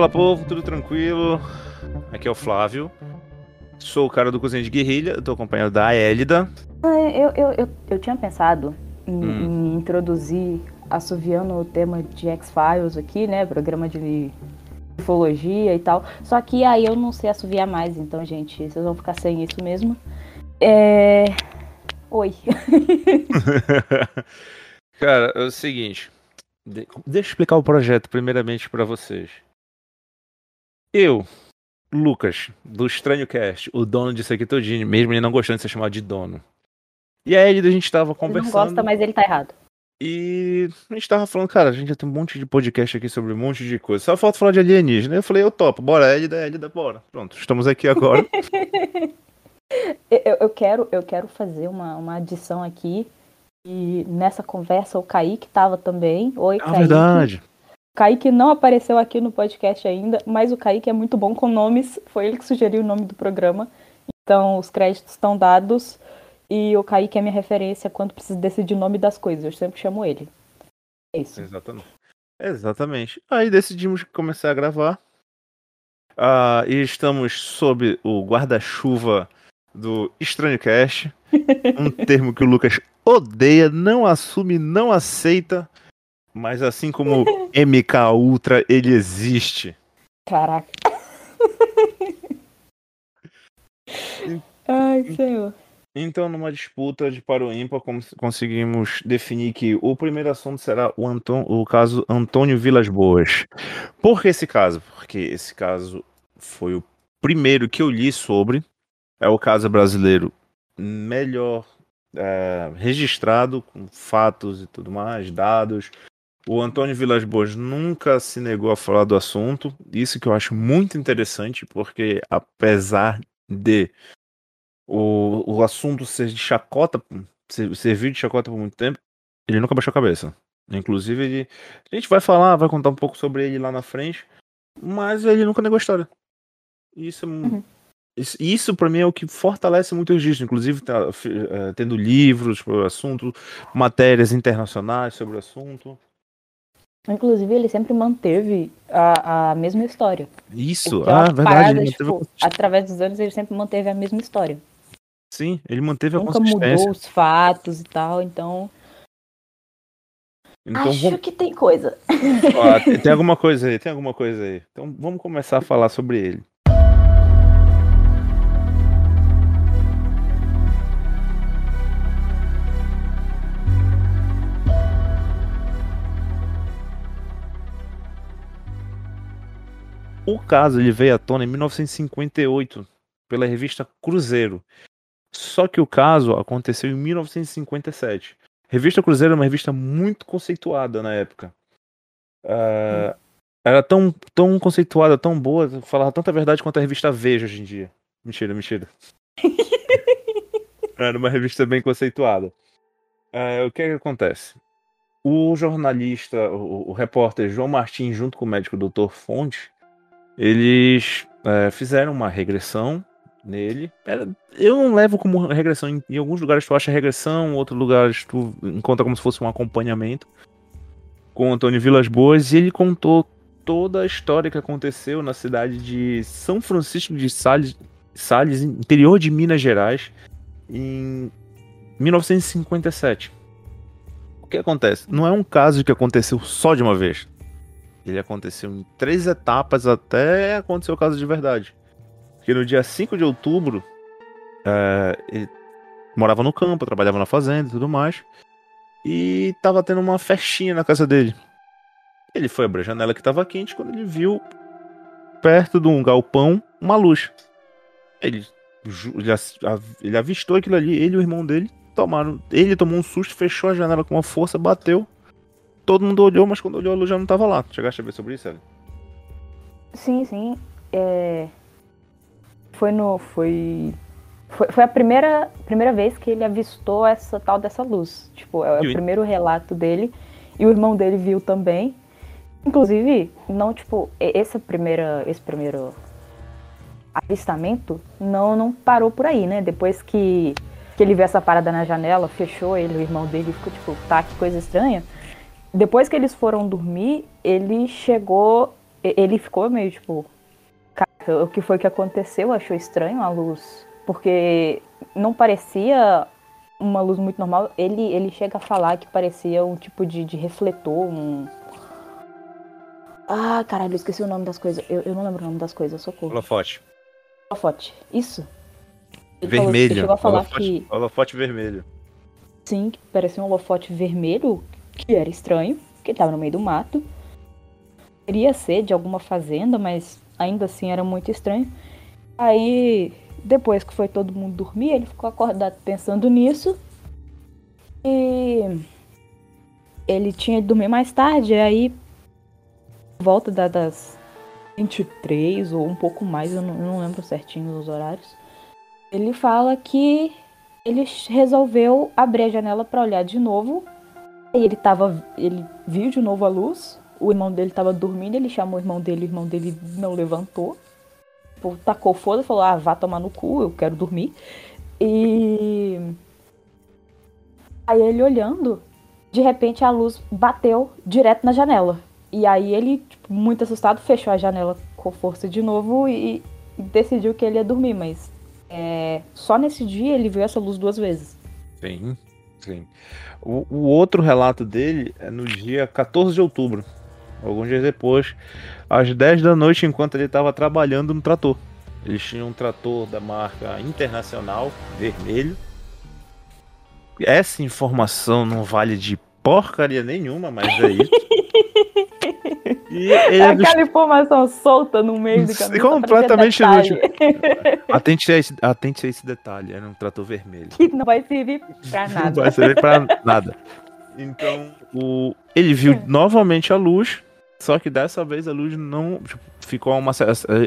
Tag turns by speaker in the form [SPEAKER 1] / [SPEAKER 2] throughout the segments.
[SPEAKER 1] Fala povo, tudo tranquilo? Aqui é o Flávio. Sou o cara do Cozinha de Guerrilha, eu tô acompanhado da Élida.
[SPEAKER 2] Ah, Eu, eu, eu, eu tinha pensado em, em introduzir assoviando o tema de X-Files aqui, né? Programa de ufologia e tal. Só que aí eu não sei assoviar mais, então, gente, vocês vão ficar sem isso mesmo. É. Oi.
[SPEAKER 1] Cara, é o seguinte. de- Deixa eu explicar o projeto primeiramente pra vocês. Eu, Lucas, do Estranho Cast, o dono disso aqui todinho, mesmo ele não gostando de ser chamado de dono. E a Élida, a gente tava
[SPEAKER 2] Ele não
[SPEAKER 1] conversando.
[SPEAKER 2] gosta, mas ele tá errado.
[SPEAKER 1] E a gente tava falando, cara, a gente já tem um monte de podcast aqui sobre um monte de coisa. Só falta falar de alienígena. Eu falei, eu topo, bora, Élida, Élida, bora. Pronto, estamos aqui agora.
[SPEAKER 2] Eu, eu- quero, eu quero fazer uma, uma adição aqui. E nessa conversa o Kaique tava também. Oi,
[SPEAKER 1] É
[SPEAKER 2] Kaique.
[SPEAKER 1] verdade.
[SPEAKER 2] Kaique não apareceu aqui no podcast ainda, mas o Kaique é muito bom com nomes. Foi ele que sugeriu o nome do programa. Então os créditos estão dados. E o Kaique é minha referência quando preciso decidir o nome das coisas. Eu sempre chamo ele. É isso.
[SPEAKER 1] Exatamente. Exatamente. Aí decidimos começar a gravar. Ah, e estamos sob o guarda-chuva do Estranho Cast. um termo que o Lucas odeia, não assume, não aceita. Mas assim como MK Ultra, ele existe.
[SPEAKER 2] Caraca. Ai, senhor.
[SPEAKER 1] Então, numa disputa de para o ímpar, cons- conseguimos definir que o primeiro assunto será o, Anton- o caso Antônio Vilas Boas. Por que esse caso? Porque esse caso foi o primeiro que eu li sobre. É o caso brasileiro melhor é, registrado, com fatos e tudo mais, dados. O Antônio Vilas Boas nunca se negou a falar do assunto. Isso que eu acho muito interessante, porque apesar de o, o assunto ser de chacota, ser, servir de chacota por muito tempo, ele nunca baixou a cabeça. Inclusive, ele, a gente vai falar, vai contar um pouco sobre ele lá na frente, mas ele nunca negou a história. Isso, é
[SPEAKER 2] Uhum.
[SPEAKER 1] isso, isso para mim é o que fortalece muito o registro, inclusive tá, eh, tendo livros sobre o assunto, matérias internacionais sobre o assunto.
[SPEAKER 2] Inclusive, ele sempre manteve a, a mesma história.
[SPEAKER 1] Isso,
[SPEAKER 2] é
[SPEAKER 1] ah, verdade.
[SPEAKER 2] parada, tipo, através dos anos, ele sempre manteve a mesma história.
[SPEAKER 1] sim, ele manteve a
[SPEAKER 2] Nunca
[SPEAKER 1] consistência.
[SPEAKER 2] mudou os fatos e tal, então.
[SPEAKER 1] Então
[SPEAKER 2] acho
[SPEAKER 1] vamos,
[SPEAKER 2] que tem coisa.
[SPEAKER 1] Tem- tem alguma coisa aí, tem alguma coisa aí. Então vamos começar a falar sobre ele. O caso ele veio à tona em 1958 pela revista Cruzeiro. Só que o caso aconteceu em 1957. Revista Cruzeiro é uma revista muito conceituada na época. Ah, Era tão, tão conceituada, tão boa, falava tanta verdade quanto a revista Veja hoje em dia. Mentira, mentira. Era uma revista bem conceituada. Ah, o que, é que acontece? O jornalista, o, o repórter João Martins, junto com o médico Dr. Fonte, eles eh, fizeram uma regressão nele. Eu não levo como regressão. Em, alguns lugares tu acha regressão, em outros lugares tu encontra como se fosse um acompanhamento. Com Antônio Vilas Boas, e ele contou toda a história que aconteceu na cidade de São Francisco de Sales, Sales interior de Minas Gerais, em 1957. O que acontece? Não é um caso que aconteceu só de uma vez. Ele aconteceu em três etapas até acontecer o caso de verdade. Porque no dia 5 de outubro, é, ele morava no campo, trabalhava na fazenda e tudo mais. E tava tendo uma festinha na casa dele. Ele foi abrir a janela que tava quente quando ele viu perto de um galpão uma luz. Ele, ele avistou aquilo ali, ele e o irmão dele tomaram. Ele tomou um susto, fechou a janela com uma força, bateu. Todo mundo olhou, mas quando olhou a luz já não tava lá. Chegaste a ver sobre isso, Ellie?
[SPEAKER 2] Sim, sim. É... Foi no. Foi. Foi, foi a primeira, primeira vez que ele avistou essa tal dessa luz. Tipo, é, o
[SPEAKER 1] o-
[SPEAKER 2] primeiro relato dele. E o irmão dele viu também. Inclusive, não, tipo, esse primeiro, esse primeiro avistamento não, não parou por aí, né? Depois que, que ele viu essa parada na janela, fechou ele, o irmão dele, ficou tipo, tá, que coisa estranha. Depois que eles foram dormir, ele chegou, ele ficou meio tipo, cara, o que foi que aconteceu? Achou estranho a luz, porque não parecia uma luz muito normal. Ele, ele chega a falar que parecia um tipo de, de refletor, um. Ah, caralho, esqueci o nome das coisas. Eu, eu não lembro o nome das coisas, socorro.
[SPEAKER 1] Holofote.
[SPEAKER 2] Holofote, isso.
[SPEAKER 1] Ele vermelho. Falou,
[SPEAKER 2] chegou a falar
[SPEAKER 1] holofote,
[SPEAKER 2] que.
[SPEAKER 1] Holofote vermelho.
[SPEAKER 2] Sim, que parecia um holofote vermelho, que era estranho, que estava no meio do mato. Queria ser de alguma fazenda, mas ainda assim era muito estranho. Aí depois que foi todo mundo dormir, ele ficou acordado pensando nisso. E ele tinha de dormir mais tarde, aí volta da, das 23 ou um pouco mais, eu não, eu não lembro certinho os horários. Ele fala que ele resolveu abrir a janela para olhar de novo. E ele tava, ele viu de novo a luz. O irmão dele estava dormindo, ele chamou o irmão dele, o irmão dele não levantou tipo, tacou foda, falou, ah, vá tomar no cu, eu quero dormir. E. Aí ele olhando, de repente a luz bateu direto na janela. E aí ele, tipo, muito assustado, fechou a janela com força de novo e, e decidiu que ele ia dormir, mas é, só nesse dia ele viu essa luz duas vezes.
[SPEAKER 1] Sim, sim. O, o outro relato dele é no dia 14 de outubro, alguns dias depois, às 10 da noite, enquanto ele estava trabalhando no trator. Eles tinham um trator da marca Internacional, vermelho. Essa informação não vale de porcaria nenhuma, mas é isso.
[SPEAKER 2] E é aquela informação solta no meio do caminho.
[SPEAKER 1] Completamente inútil. Atente a, esse, atente a esse detalhe, era um trator vermelho.
[SPEAKER 2] Que não vai servir pra nada.
[SPEAKER 1] Não vai servir pra nada. Então, o, ele viu é. novamente a luz só que dessa vez a luz não. Tipo, ficou a uma.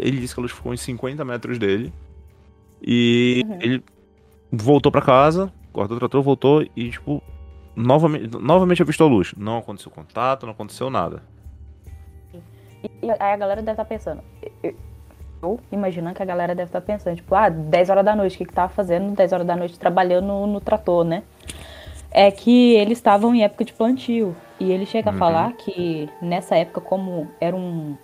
[SPEAKER 1] Ele disse que a luz ficou em 50 metros dele. E uhum. ele voltou para casa, cortou o trator, voltou e, tipo, novamente, novamente avistou a luz. Não aconteceu contato, não aconteceu nada.
[SPEAKER 2] E aí a galera deve estar tá pensando. Eu imaginando que a galera deve estar tá pensando, tipo, ah, 10 horas da noite, o que, que tava fazendo 10 horas da noite trabalhando no, no trator, né? É que eles estavam em época de plantio. E ele chega uhum. a falar que nessa época, como era um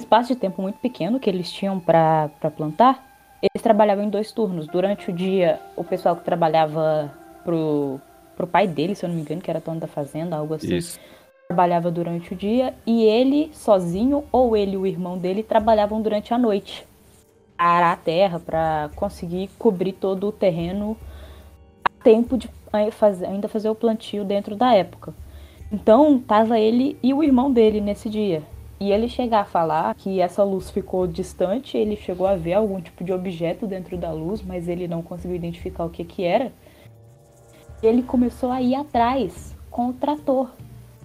[SPEAKER 2] espaço de tempo muito pequeno que eles tinham para plantar, eles trabalhavam em dois turnos. Durante o dia, o pessoal que trabalhava pro, pro pai dele, se eu não me engano, que era dono da fazenda, algo assim, Isso. Trabalhava durante o dia, e ele sozinho, ou ele e o irmão dele, trabalhavam durante a noite. Arar a terra para conseguir cobrir todo o terreno a tempo de ainda fazer o plantio dentro da época. Então, tava ele e o irmão dele nesse dia. E ele chegar a falar que essa luz ficou distante, ele chegou a ver algum tipo de objeto dentro da luz, mas ele não conseguiu identificar o que que era. Ele começou a ir atrás com o trator.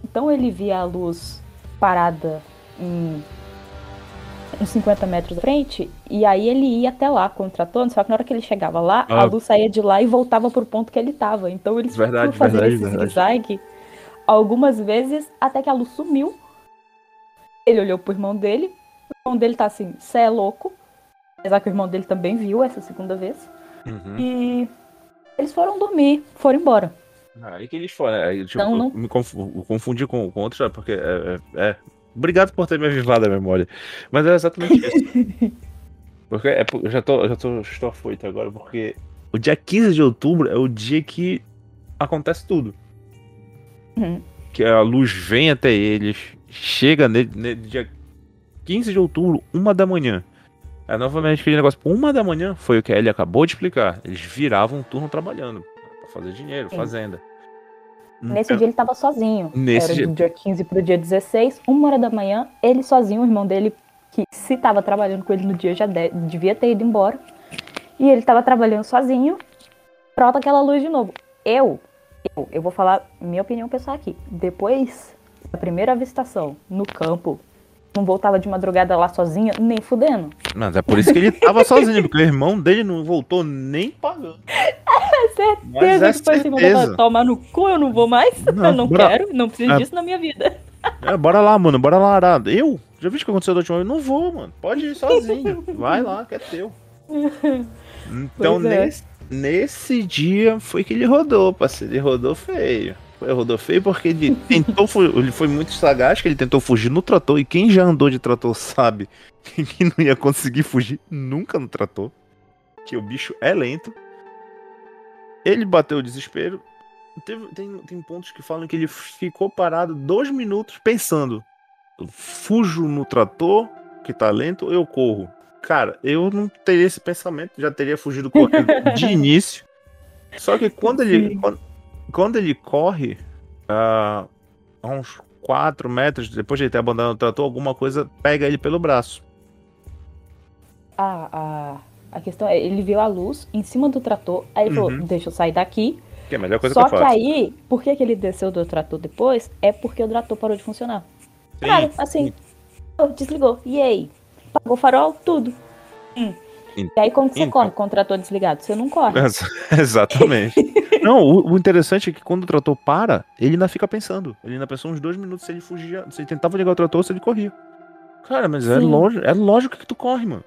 [SPEAKER 2] Então ele via a luz parada em uns 50 metros à frente, e aí ele ia até lá com o trator, só que na hora que ele chegava lá, ah. a luz saía de lá e voltava pro ponto que ele tava. Então eles
[SPEAKER 1] verdade,
[SPEAKER 2] fazer
[SPEAKER 1] verdade,
[SPEAKER 2] esse
[SPEAKER 1] verdade.
[SPEAKER 2] zigue algumas vezes até que a luz sumiu. Ele olhou pro irmão dele, o irmão dele tá assim, cê é louco. Apesar que o irmão dele também viu essa segunda vez. Uhum. E eles foram dormir, foram embora.
[SPEAKER 1] Aí que eles foram. Aí, tipo, não, não... Me confundi com, com outra, porque é, é, é Obrigado por ter me avivado a memória. Mas é exatamente isso. porque é, eu já tô, já tô, estou afoito agora, porque o dia 15 de outubro é o dia que acontece tudo. Uhum. Que a luz vem até eles, chega nele, nele dia 15 de outubro, uma da manhã. É novamente aquele negócio, uma da manhã foi o que ele acabou de explicar. Eles viravam um turno trabalhando pra fazer dinheiro, Sim. fazenda.
[SPEAKER 2] Nesse dia ele estava sozinho.
[SPEAKER 1] Nesse
[SPEAKER 2] Era
[SPEAKER 1] dia...
[SPEAKER 2] do dia 15 pro dia 16, uma hora da manhã, ele sozinho, o irmão dele, que se estava trabalhando com ele no dia já de... devia ter ido embora. E ele estava trabalhando sozinho, pronto aquela luz de novo. Eu, eu, eu vou falar minha opinião pessoal aqui. Depois da primeira avistação no campo, não voltava de madrugada lá sozinha, nem fudendo.
[SPEAKER 1] Mas é por isso que ele tava sozinho, porque o irmão dele não voltou nem pagando.
[SPEAKER 2] Certeza
[SPEAKER 1] é
[SPEAKER 2] que foi assim,
[SPEAKER 1] certeza.
[SPEAKER 2] tomar no cu, eu não vou mais.
[SPEAKER 1] Não,
[SPEAKER 2] eu não
[SPEAKER 1] bora-
[SPEAKER 2] quero, não preciso
[SPEAKER 1] É.
[SPEAKER 2] disso na minha vida.
[SPEAKER 1] É, bora lá, mano, bora lá, Arada. Eu? Já vi o que aconteceu da última vez? Não vou, mano. Pode ir sozinho. Vai lá, que é teu. Então,
[SPEAKER 2] é.
[SPEAKER 1] nesse, nesse dia foi que ele rodou, parceiro. Ele rodou feio. Ele rodou feio porque ele tentou, ele foi muito sagaz, que ele tentou fugir no trator. E quem já andou de trator sabe que não ia conseguir fugir nunca no trator. Que o bicho é lento. Ele bateu o desespero. Teve- tem, tem pontos que falam que ele ficou parado dois minutos pensando: fujo no trator, que tá lento, eu corro? Cara, eu não teria esse pensamento, já teria fugido correndo de início. Só que quando ele, quando, quando ele corre, ah, a uns 4 metros, depois de ele ter abandonado o trator, alguma coisa pega ele pelo braço.
[SPEAKER 2] A, a, a questão é, ele viu a luz em cima do trator, aí ele
[SPEAKER 1] Uhum.
[SPEAKER 2] falou, deixa eu sair daqui.
[SPEAKER 1] Que é a melhor coisa
[SPEAKER 2] Só
[SPEAKER 1] que
[SPEAKER 2] que,
[SPEAKER 1] eu faço.
[SPEAKER 2] aí, por que, que ele desceu do trator depois? É porque o trator parou de funcionar.
[SPEAKER 1] Sim,
[SPEAKER 2] Cara, assim, oh, desligou. E aí? Pagou farol, tudo. Hum.
[SPEAKER 1] Sim.
[SPEAKER 2] E aí como que você
[SPEAKER 1] Então.
[SPEAKER 2] corre com o trator desligado? Você não corre.
[SPEAKER 1] Ex- Exatamente. Não, o, o interessante é que quando o trator para, ele ainda fica pensando. Ele ainda pensou uns dois minutos se ele fugia, se ele tentava ligar o trator se ele corria. Cara, mas é
[SPEAKER 2] Sim.
[SPEAKER 1] lógico, é lógico que tu corre, mano.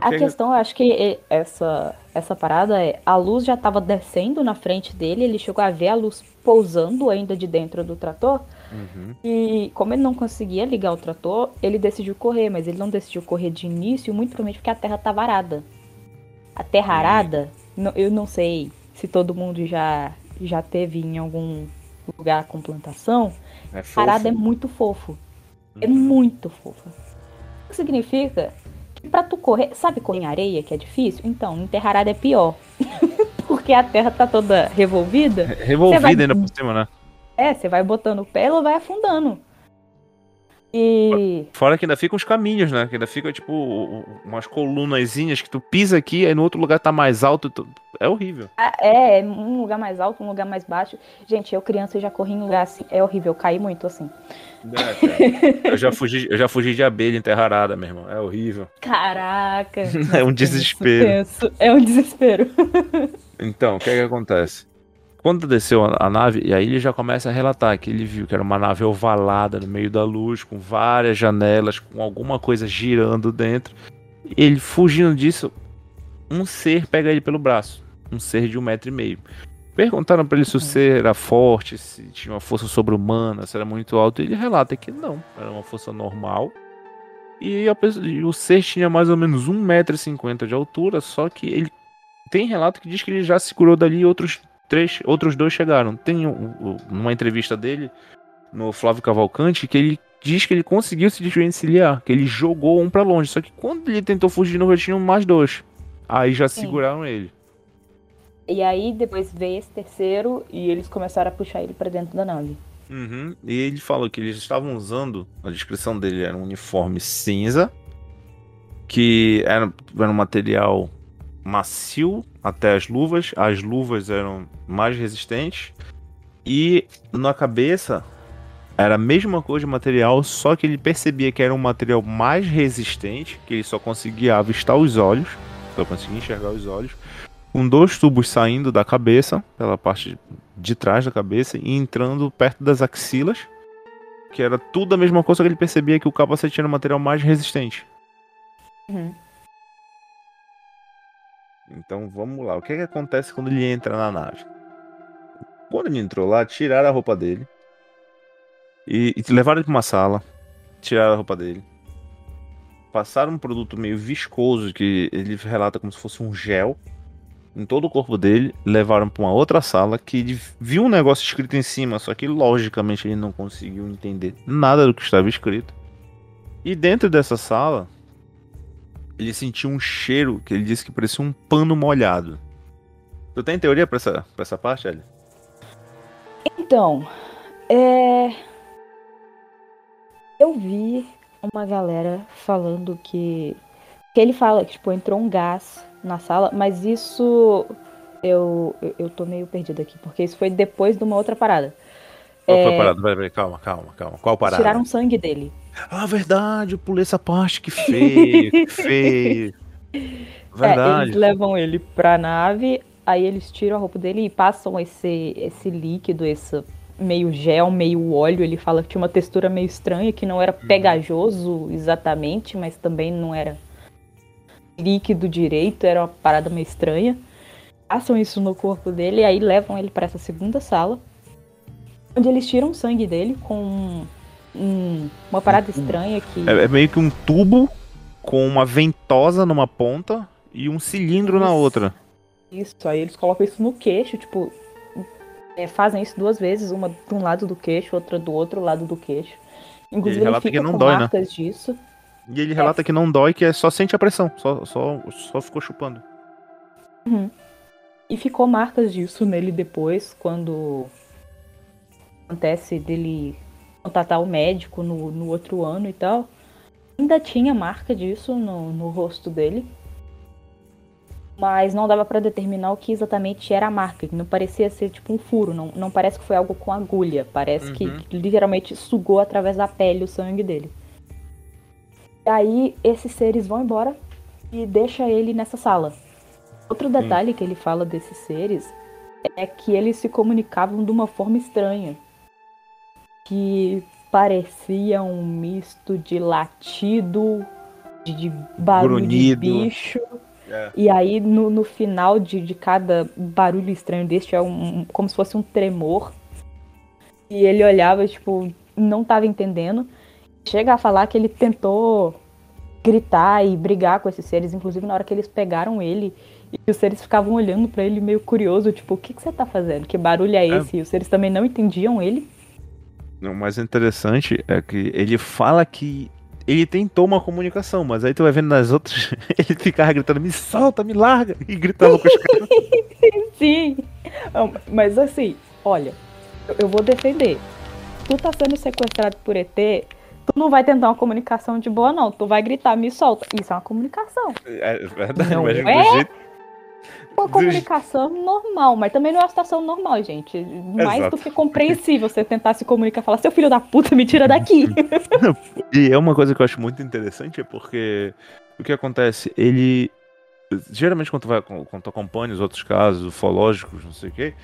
[SPEAKER 2] A
[SPEAKER 1] que é-
[SPEAKER 2] questão, eu acho que e- essa, essa parada é, a luz já tava descendo na frente dele, ele chegou a ver a luz pousando ainda de dentro do trator,
[SPEAKER 1] Uhum.
[SPEAKER 2] e como ele não conseguia ligar o trator, ele decidiu correr, mas ele não decidiu correr de início, muito provavelmente porque a terra tava arada. A terra arada, não- eu não sei se todo mundo já, já teve em algum lugar com plantação,
[SPEAKER 1] É.
[SPEAKER 2] Arada é muito fofo. É
[SPEAKER 1] Uhum.
[SPEAKER 2] muito fofa. O que significa pra tu correr. Sabe correr em areia, que é difícil? Então, em terra arada é pior. Porque a terra tá toda revolvida.
[SPEAKER 1] Revolvida
[SPEAKER 2] vai-
[SPEAKER 1] ainda por cima, né?
[SPEAKER 2] É, você vai botando o pé, ela vai afundando. E.
[SPEAKER 1] Fora que ainda ficam os caminhos, né? Que ainda fica, tipo, umas colunazinhas que tu pisa aqui, aí no outro lugar tá mais alto. tu- É horrível.
[SPEAKER 2] ah, É, um lugar mais alto, um lugar mais baixo. Gente, eu criança já corri em lugar assim. É horrível, eu caí muito assim.
[SPEAKER 1] É, cara. eu, já fugi, eu já fugi de abelha em terra arada, meu irmão. É horrível.
[SPEAKER 2] Caraca.
[SPEAKER 1] É um desespero.
[SPEAKER 2] Tenso, É um desespero.
[SPEAKER 1] Então, o que é que acontece? Quando desceu a, a nave, e aí ele já começa a relatar que ele viu que era uma nave ovalada no meio da luz, com várias janelas, com alguma coisa girando dentro. Ele fugindo disso, um ser pega ele pelo braço. Um ser de um metro e meio. Perguntaram pra ele se o ser era forte, se tinha uma força sobre-humana, se era muito alto. E ele relata que não, era uma força normal. E, a pessoa- e o ser tinha mais ou menos 1,50m de altura, só que ele tem relato que diz que ele já segurou dali e outros três, outros dois chegaram. Tem um- um- uma entrevista dele no Flávio Cavalcante que ele diz que ele conseguiu se desvencilhar, que ele jogou um pra longe. Só que quando ele tentou fugir de novo, já tinham mais dois. Aí já
[SPEAKER 2] Sim.
[SPEAKER 1] seguraram ele.
[SPEAKER 2] E aí depois veio esse terceiro e eles começaram a puxar ele pra dentro da nave.
[SPEAKER 1] Uhum. E ele falou que eles estavam usando, a descrição dele era um uniforme cinza, que era, era um material macio até as luvas, as luvas eram mais resistentes, e na cabeça era a mesma cor de material, só que ele percebia que era um material mais resistente, que ele só conseguia avistar os olhos, só conseguia enxergar os olhos, com dois tubos saindo da cabeça, pela parte de trás da cabeça e entrando perto das axilas, que era tudo a mesma coisa que ele percebia que o capacete era um material mais resistente.
[SPEAKER 2] Uhum.
[SPEAKER 1] Então vamos lá, o que, que acontece quando ele entra na nave? Quando ele entrou lá, tiraram a roupa dele e, e levaram ele para uma sala, tiraram a roupa dele, passaram um produto meio viscoso que ele relata como se fosse um gel em todo o corpo dele, levaram para uma outra sala que ele viu um negócio escrito em cima, só que logicamente ele não conseguiu entender nada do que estava escrito. E dentro dessa sala, ele sentiu um cheiro que ele disse que parecia um pano molhado. Tu tem teoria pra essa, pra essa parte, Ellie?
[SPEAKER 2] Então, é. Eu vi uma galera falando que. Que ele fala que, tipo, entrou um gás na sala, mas isso. Eu, eu, tô meio perdida aqui, porque isso foi depois de uma outra parada.
[SPEAKER 1] Qual foi
[SPEAKER 2] É,
[SPEAKER 1] a parada? Peraí, peraí, calma, calma, calma. Qual parada?
[SPEAKER 2] Tiraram sangue dele.
[SPEAKER 1] Ah, verdade, eu pulei essa parte, que feio, que feio.
[SPEAKER 2] É, eles
[SPEAKER 1] Verdade.
[SPEAKER 2] levam ele pra nave, aí eles tiram a roupa dele e passam esse, esse líquido, esse meio gel, meio óleo. Ele fala que tinha uma textura meio estranha, que não era uhum. pegajoso exatamente, mas também não era líquido direito, era uma parada meio estranha. Passam isso no corpo dele e aí levam ele para essa segunda sala, onde eles tiram o sangue dele com um, uma parada estranha que.
[SPEAKER 1] É, é, meio que um tubo com uma ventosa numa ponta e um cilindro isso. na outra.
[SPEAKER 2] Isso, aí eles colocam isso no queixo, tipo, é, fazem isso duas vezes, uma de um lado do queixo, outra do outro lado do queixo. Inclusive, ele, ele fica com dói, né? marcas né? disso.
[SPEAKER 1] E ele relata é. que não dói, que é só sente a pressão, só, só, só ficou chupando.
[SPEAKER 2] Uhum. E ficou marcas disso nele depois, quando acontece dele contatar o médico no, no outro ano e tal. Ainda tinha marca disso no, no rosto dele mas não dava para determinar o que exatamente era a marca, que não parecia ser tipo um furo, não, não parece que foi algo com agulha, parece uhum. que literalmente sugou através da pele o sangue dele. E aí esses seres vão embora e deixa ele nessa sala. Outro detalhe Sim. que ele fala desses seres é que eles se comunicavam de uma forma estranha, que parecia um misto de latido, de, de barulho Grunhido. de bicho é. E aí, no, no final de, de cada barulho estranho deste, é um, um, como se fosse um tremor. E ele olhava, tipo, não tava entendendo. Chega a falar que ele tentou gritar e brigar com esses seres, inclusive na hora que eles pegaram ele. E os seres ficavam olhando para ele meio curioso, tipo, o que, que você tá fazendo? Que barulho é, é. esse? É. E os seres também não entendiam ele.
[SPEAKER 1] O mais interessante é que ele fala que ele tentou uma comunicação, mas aí tu vai vendo nas outras, ele ficava gritando, me solta, me larga, e gritava com os caras.
[SPEAKER 2] Sim, mas assim, olha, eu vou defender. Tu tá sendo sequestrado por ET, tu não vai tentar uma comunicação de boa, não. Tu vai gritar, me solta. Isso é uma comunicação.
[SPEAKER 1] É verdade, não mas
[SPEAKER 2] é? do jeito uma comunicação normal, mas também não é uma situação normal, gente. Mais Exato. do que compreensível você tentar se comunicar e falar, seu filho da puta, me tira daqui.
[SPEAKER 1] e é uma coisa que eu acho muito interessante, é porque o que acontece, ele. Geralmente quando tu, vai, quando tu acompanha os outros casos ufológicos, não sei o quê,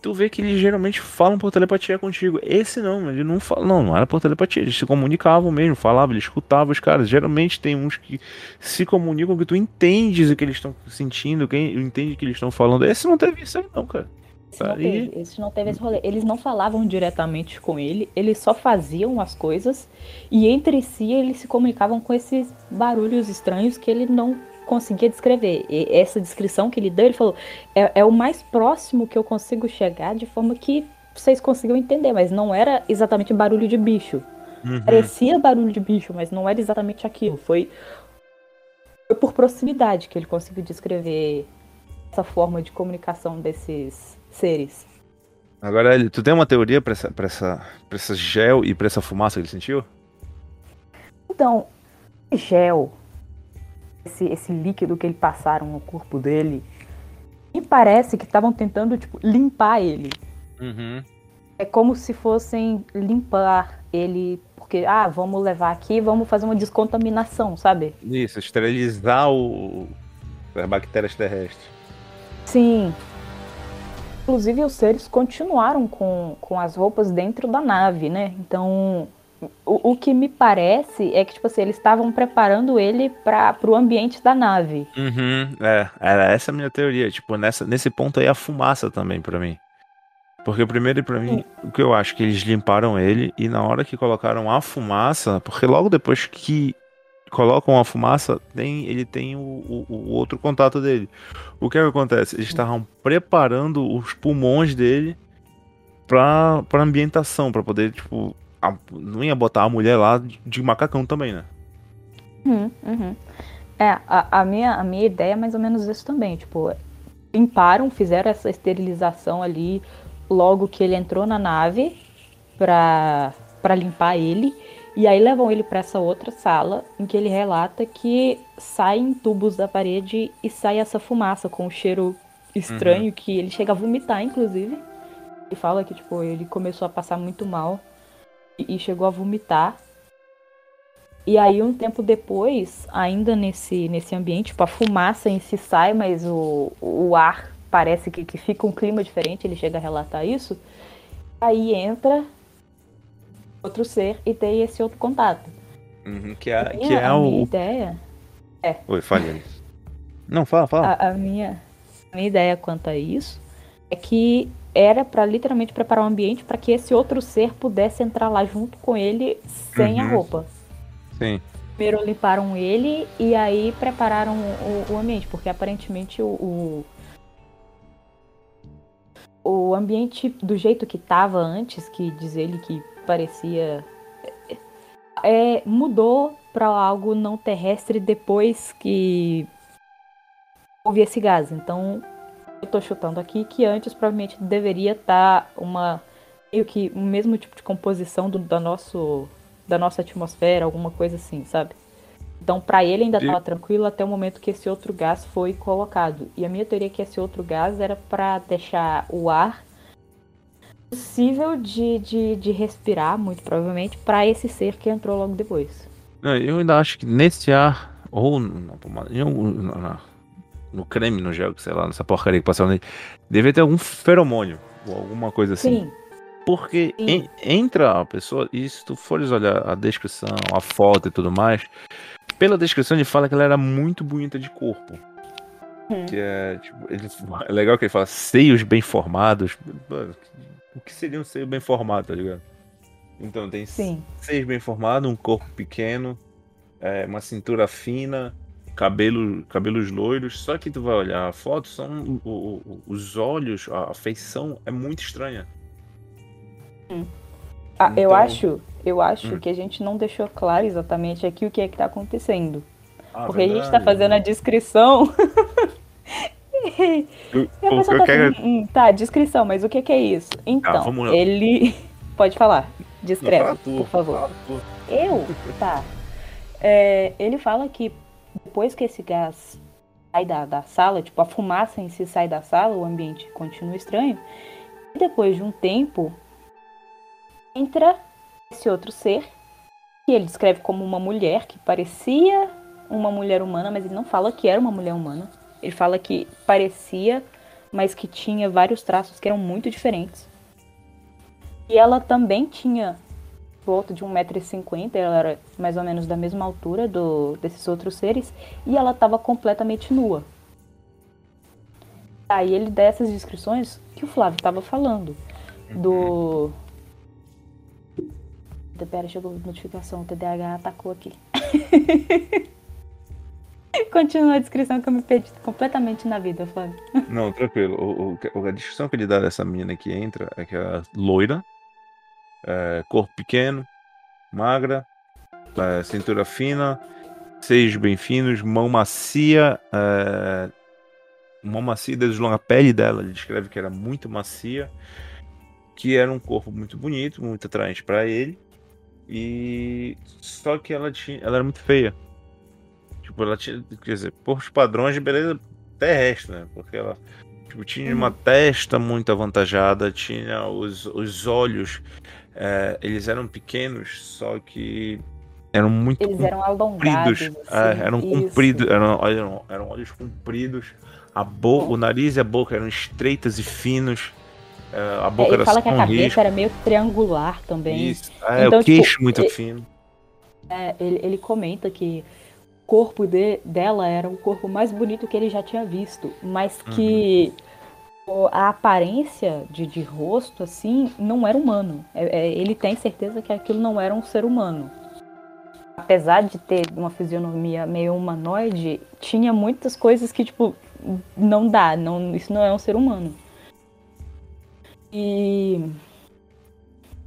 [SPEAKER 1] tu vê que eles geralmente falam por telepatia contigo. Esse não, ele não fala, não, não era por telepatia, eles se comunicavam mesmo, falavam, eles escutavam os caras. Geralmente tem uns que se comunicam que tu entendes o que eles estão sentindo, quem entende o que eles estão falando. Esse não teve isso aí não, cara.
[SPEAKER 2] Esse não, teve, esse não teve esse rolê. Eles não falavam diretamente com ele, eles só faziam as coisas e entre si eles se comunicavam com esses barulhos estranhos que ele não conseguia descrever. E essa descrição que ele deu, ele falou, é, é o mais próximo que eu consigo chegar de forma que vocês consigam entender, mas não era exatamente barulho de bicho. Uhum. Parecia barulho de bicho, mas não era exatamente aquilo. Foi, foi por proximidade que ele conseguiu descrever essa forma de comunicação desses seres.
[SPEAKER 1] Agora, tu tem uma teoria para essa, pra essa, pra essa gel e para essa fumaça que ele sentiu?
[SPEAKER 2] Então, gel esse, esse líquido que eles passaram no corpo dele. E parece que estavam tentando, tipo, limpar ele.
[SPEAKER 1] Uhum.
[SPEAKER 2] É como se fossem limpar ele, porque, ah, vamos levar aqui, vamos fazer uma descontaminação, sabe?
[SPEAKER 1] Isso, esterilizar o, as bactérias terrestres.
[SPEAKER 2] Sim. Inclusive, os seres continuaram com, com as roupas dentro da nave, né? Então, o, o que me parece é que, tipo assim, eles estavam preparando ele para o ambiente da nave.
[SPEAKER 1] Uhum, é, era essa a minha teoria. Tipo, nessa, nesse ponto aí a fumaça também para mim. Porque primeiro para mim, o que eu acho que eles limparam ele e na hora que colocaram a fumaça, porque logo depois que colocam a fumaça, tem, ele tem o, o, o outro contato dele. O que, é que acontece? Eles estavam preparando os pulmões dele para para ambientação, para poder tipo a, não ia botar a mulher lá de, de macacão também, né?
[SPEAKER 2] Uhum, uhum. É, a, a, minha, a minha ideia é mais ou menos isso também. Tipo, limparam, fizeram essa esterilização ali logo que ele entrou na nave pra, pra limpar ele. E aí levam ele para essa outra sala em que ele relata que saem tubos da parede e sai essa fumaça com um cheiro estranho uhum. que ele chega a vomitar, inclusive. E fala que, tipo, ele começou a passar muito mal e chegou a vomitar. E aí, um tempo depois, ainda nesse, nesse ambiente, tipo, a fumaça em si sai, mas o, o ar parece que, que fica um clima diferente, ele chega a relatar isso. Aí entra outro ser e tem esse outro contato.
[SPEAKER 1] Uhum, que é,
[SPEAKER 2] minha,
[SPEAKER 1] que é
[SPEAKER 2] a
[SPEAKER 1] o.
[SPEAKER 2] minha ideia. É.
[SPEAKER 1] Oi, fale. Não, fala, fala.
[SPEAKER 2] A, a minha, a minha ideia quanto a isso é que era para literalmente preparar o um ambiente para que esse outro ser pudesse entrar lá junto com ele sem uhum. a roupa.
[SPEAKER 1] Sim.
[SPEAKER 2] Primeiro limparam ele e aí prepararam o, o ambiente, porque aparentemente o, o, o ambiente do jeito que estava antes, que diz ele que parecia é, mudou para algo não terrestre depois que houve esse gás. Então, eu tô chutando aqui que antes provavelmente deveria estar tá uma meio que o mesmo tipo de composição do, da nosso da nossa atmosfera, alguma coisa assim, sabe? Então, para ele ainda estava tranquilo até o momento que esse outro gás foi colocado. E a minha teoria é que esse outro gás era para deixar o ar possível de, de, de respirar, muito provavelmente, para esse ser que entrou logo depois.
[SPEAKER 1] Eu ainda acho que nesse ar, ou no, no, no creme, no gel, sei lá, nessa porcaria que passou nele, deve ter algum feromônio, ou alguma coisa assim. Sim. Porque en, entra a pessoa, e se tu fores olhar a descrição, a foto e tudo mais, pela descrição ele fala que ela era muito bonita de corpo. Hum. Que é, tipo, ele, é legal que ele fala seios bem formados. O que seria um seio bem formado, tá ligado? Então tem Sim. seios bem formados, um corpo pequeno, é, uma cintura fina, cabelo, cabelos loiros. Só que tu vai olhar a foto, são o, o, os olhos, a feição é muito estranha.
[SPEAKER 2] Hum. Ah, então... eu acho, eu acho hum. que a gente não deixou claro exatamente aqui o que é que tá acontecendo. Ah, Porque verdade. a gente tá fazendo a descrição. eu, eu tá, quero... hum, tá, descrição, mas o que, que é isso? Ah, então, ah, ele. Pode falar. Descreve, por favor. Eu? Tá. É, ele fala que depois que esse gás sai da, da sala, tipo, a fumaça em si sai da sala, o ambiente continua estranho. E depois de um tempo, entra esse outro ser, que ele descreve como uma mulher que parecia uma mulher humana, mas ele não fala que era uma mulher humana. Ele fala que parecia, mas que tinha vários traços que eram muito diferentes. E ela também tinha volta de 1,50m, ela era mais ou menos da mesma altura do, desses outros seres, e ela estava completamente nua. Aí ele dá essas descrições que o Flávio estava falando. Do, Pera, chegou notificação, o TDAH atacou aqui. Continua a descrição que eu me perdi completamente na vida, Fábio.
[SPEAKER 1] Não, tranquilo. O, o, a descrição que ele dá dessa menina que entra é que é loira, é, corpo pequeno, magra, é, cintura fina, seios bem finos, mão macia, é, mão macia deslonga a pele dela, ele descreve que era muito macia, que era um corpo muito bonito, muito atraente para ele e só que ela tinha, ela era muito feia. Tipo, ela tinha, quer dizer, por os padrões de beleza terrestre, né? Porque ela tipo, tinha uma uhum. testa muito avantajada, tinha os, os olhos, é, eles eram pequenos, só que eram muito
[SPEAKER 2] eles eram alongados,
[SPEAKER 1] assim, é, eram compridos, eram, eram, eram olhos compridos, a boca, o nariz e a boca eram estreitas e finos. É, a boca é,
[SPEAKER 2] ele fala que a cabeça risco. era meio triangular também.
[SPEAKER 1] Isso. É, então, o queixo tipo, muito ele, fino.
[SPEAKER 2] É, ele, ele comenta que o corpo de, dela era o corpo mais bonito que ele já tinha visto, mas que uhum. A aparência de, de rosto, assim, não era humano. É, é, ele tem certeza que aquilo não era um ser humano. Apesar de ter uma fisionomia meio humanoide, tinha muitas coisas que, tipo, não dá, não, isso não é um ser humano. E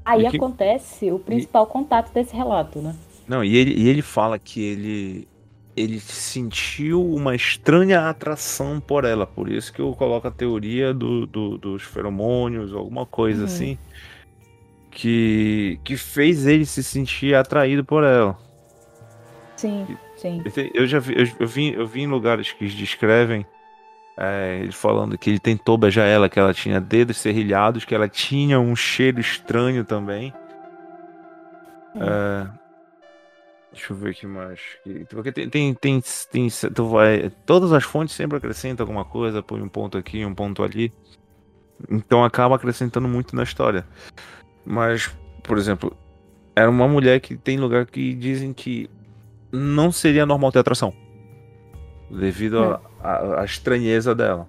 [SPEAKER 2] aí que... acontece o principal e... contato desse relato, né?
[SPEAKER 1] Não, e ele, e ele fala que ele ele sentiu uma estranha atração por ela, por isso que eu coloco a teoria do, do dos feromônios, alguma coisa uhum. assim, que, que fez ele se sentir atraído por ela.
[SPEAKER 2] Sim, sim.
[SPEAKER 1] Eu já vi, eu, vi, eu vi em lugares que descrevem é, ele falando que ele tentou beijar ela, que ela tinha dedos serrilhados, que ela tinha um cheiro estranho também. É. Deixa eu ver aqui mais. Porque tem, tem, tem, tem, tu vai, todas as fontes sempre acrescentam alguma coisa, põe um ponto aqui, um ponto ali. Então acaba acrescentando muito na história. Mas, por exemplo, era uma mulher que tem lugar que dizem que não seria normal ter atração. Devido à é. estranheza dela.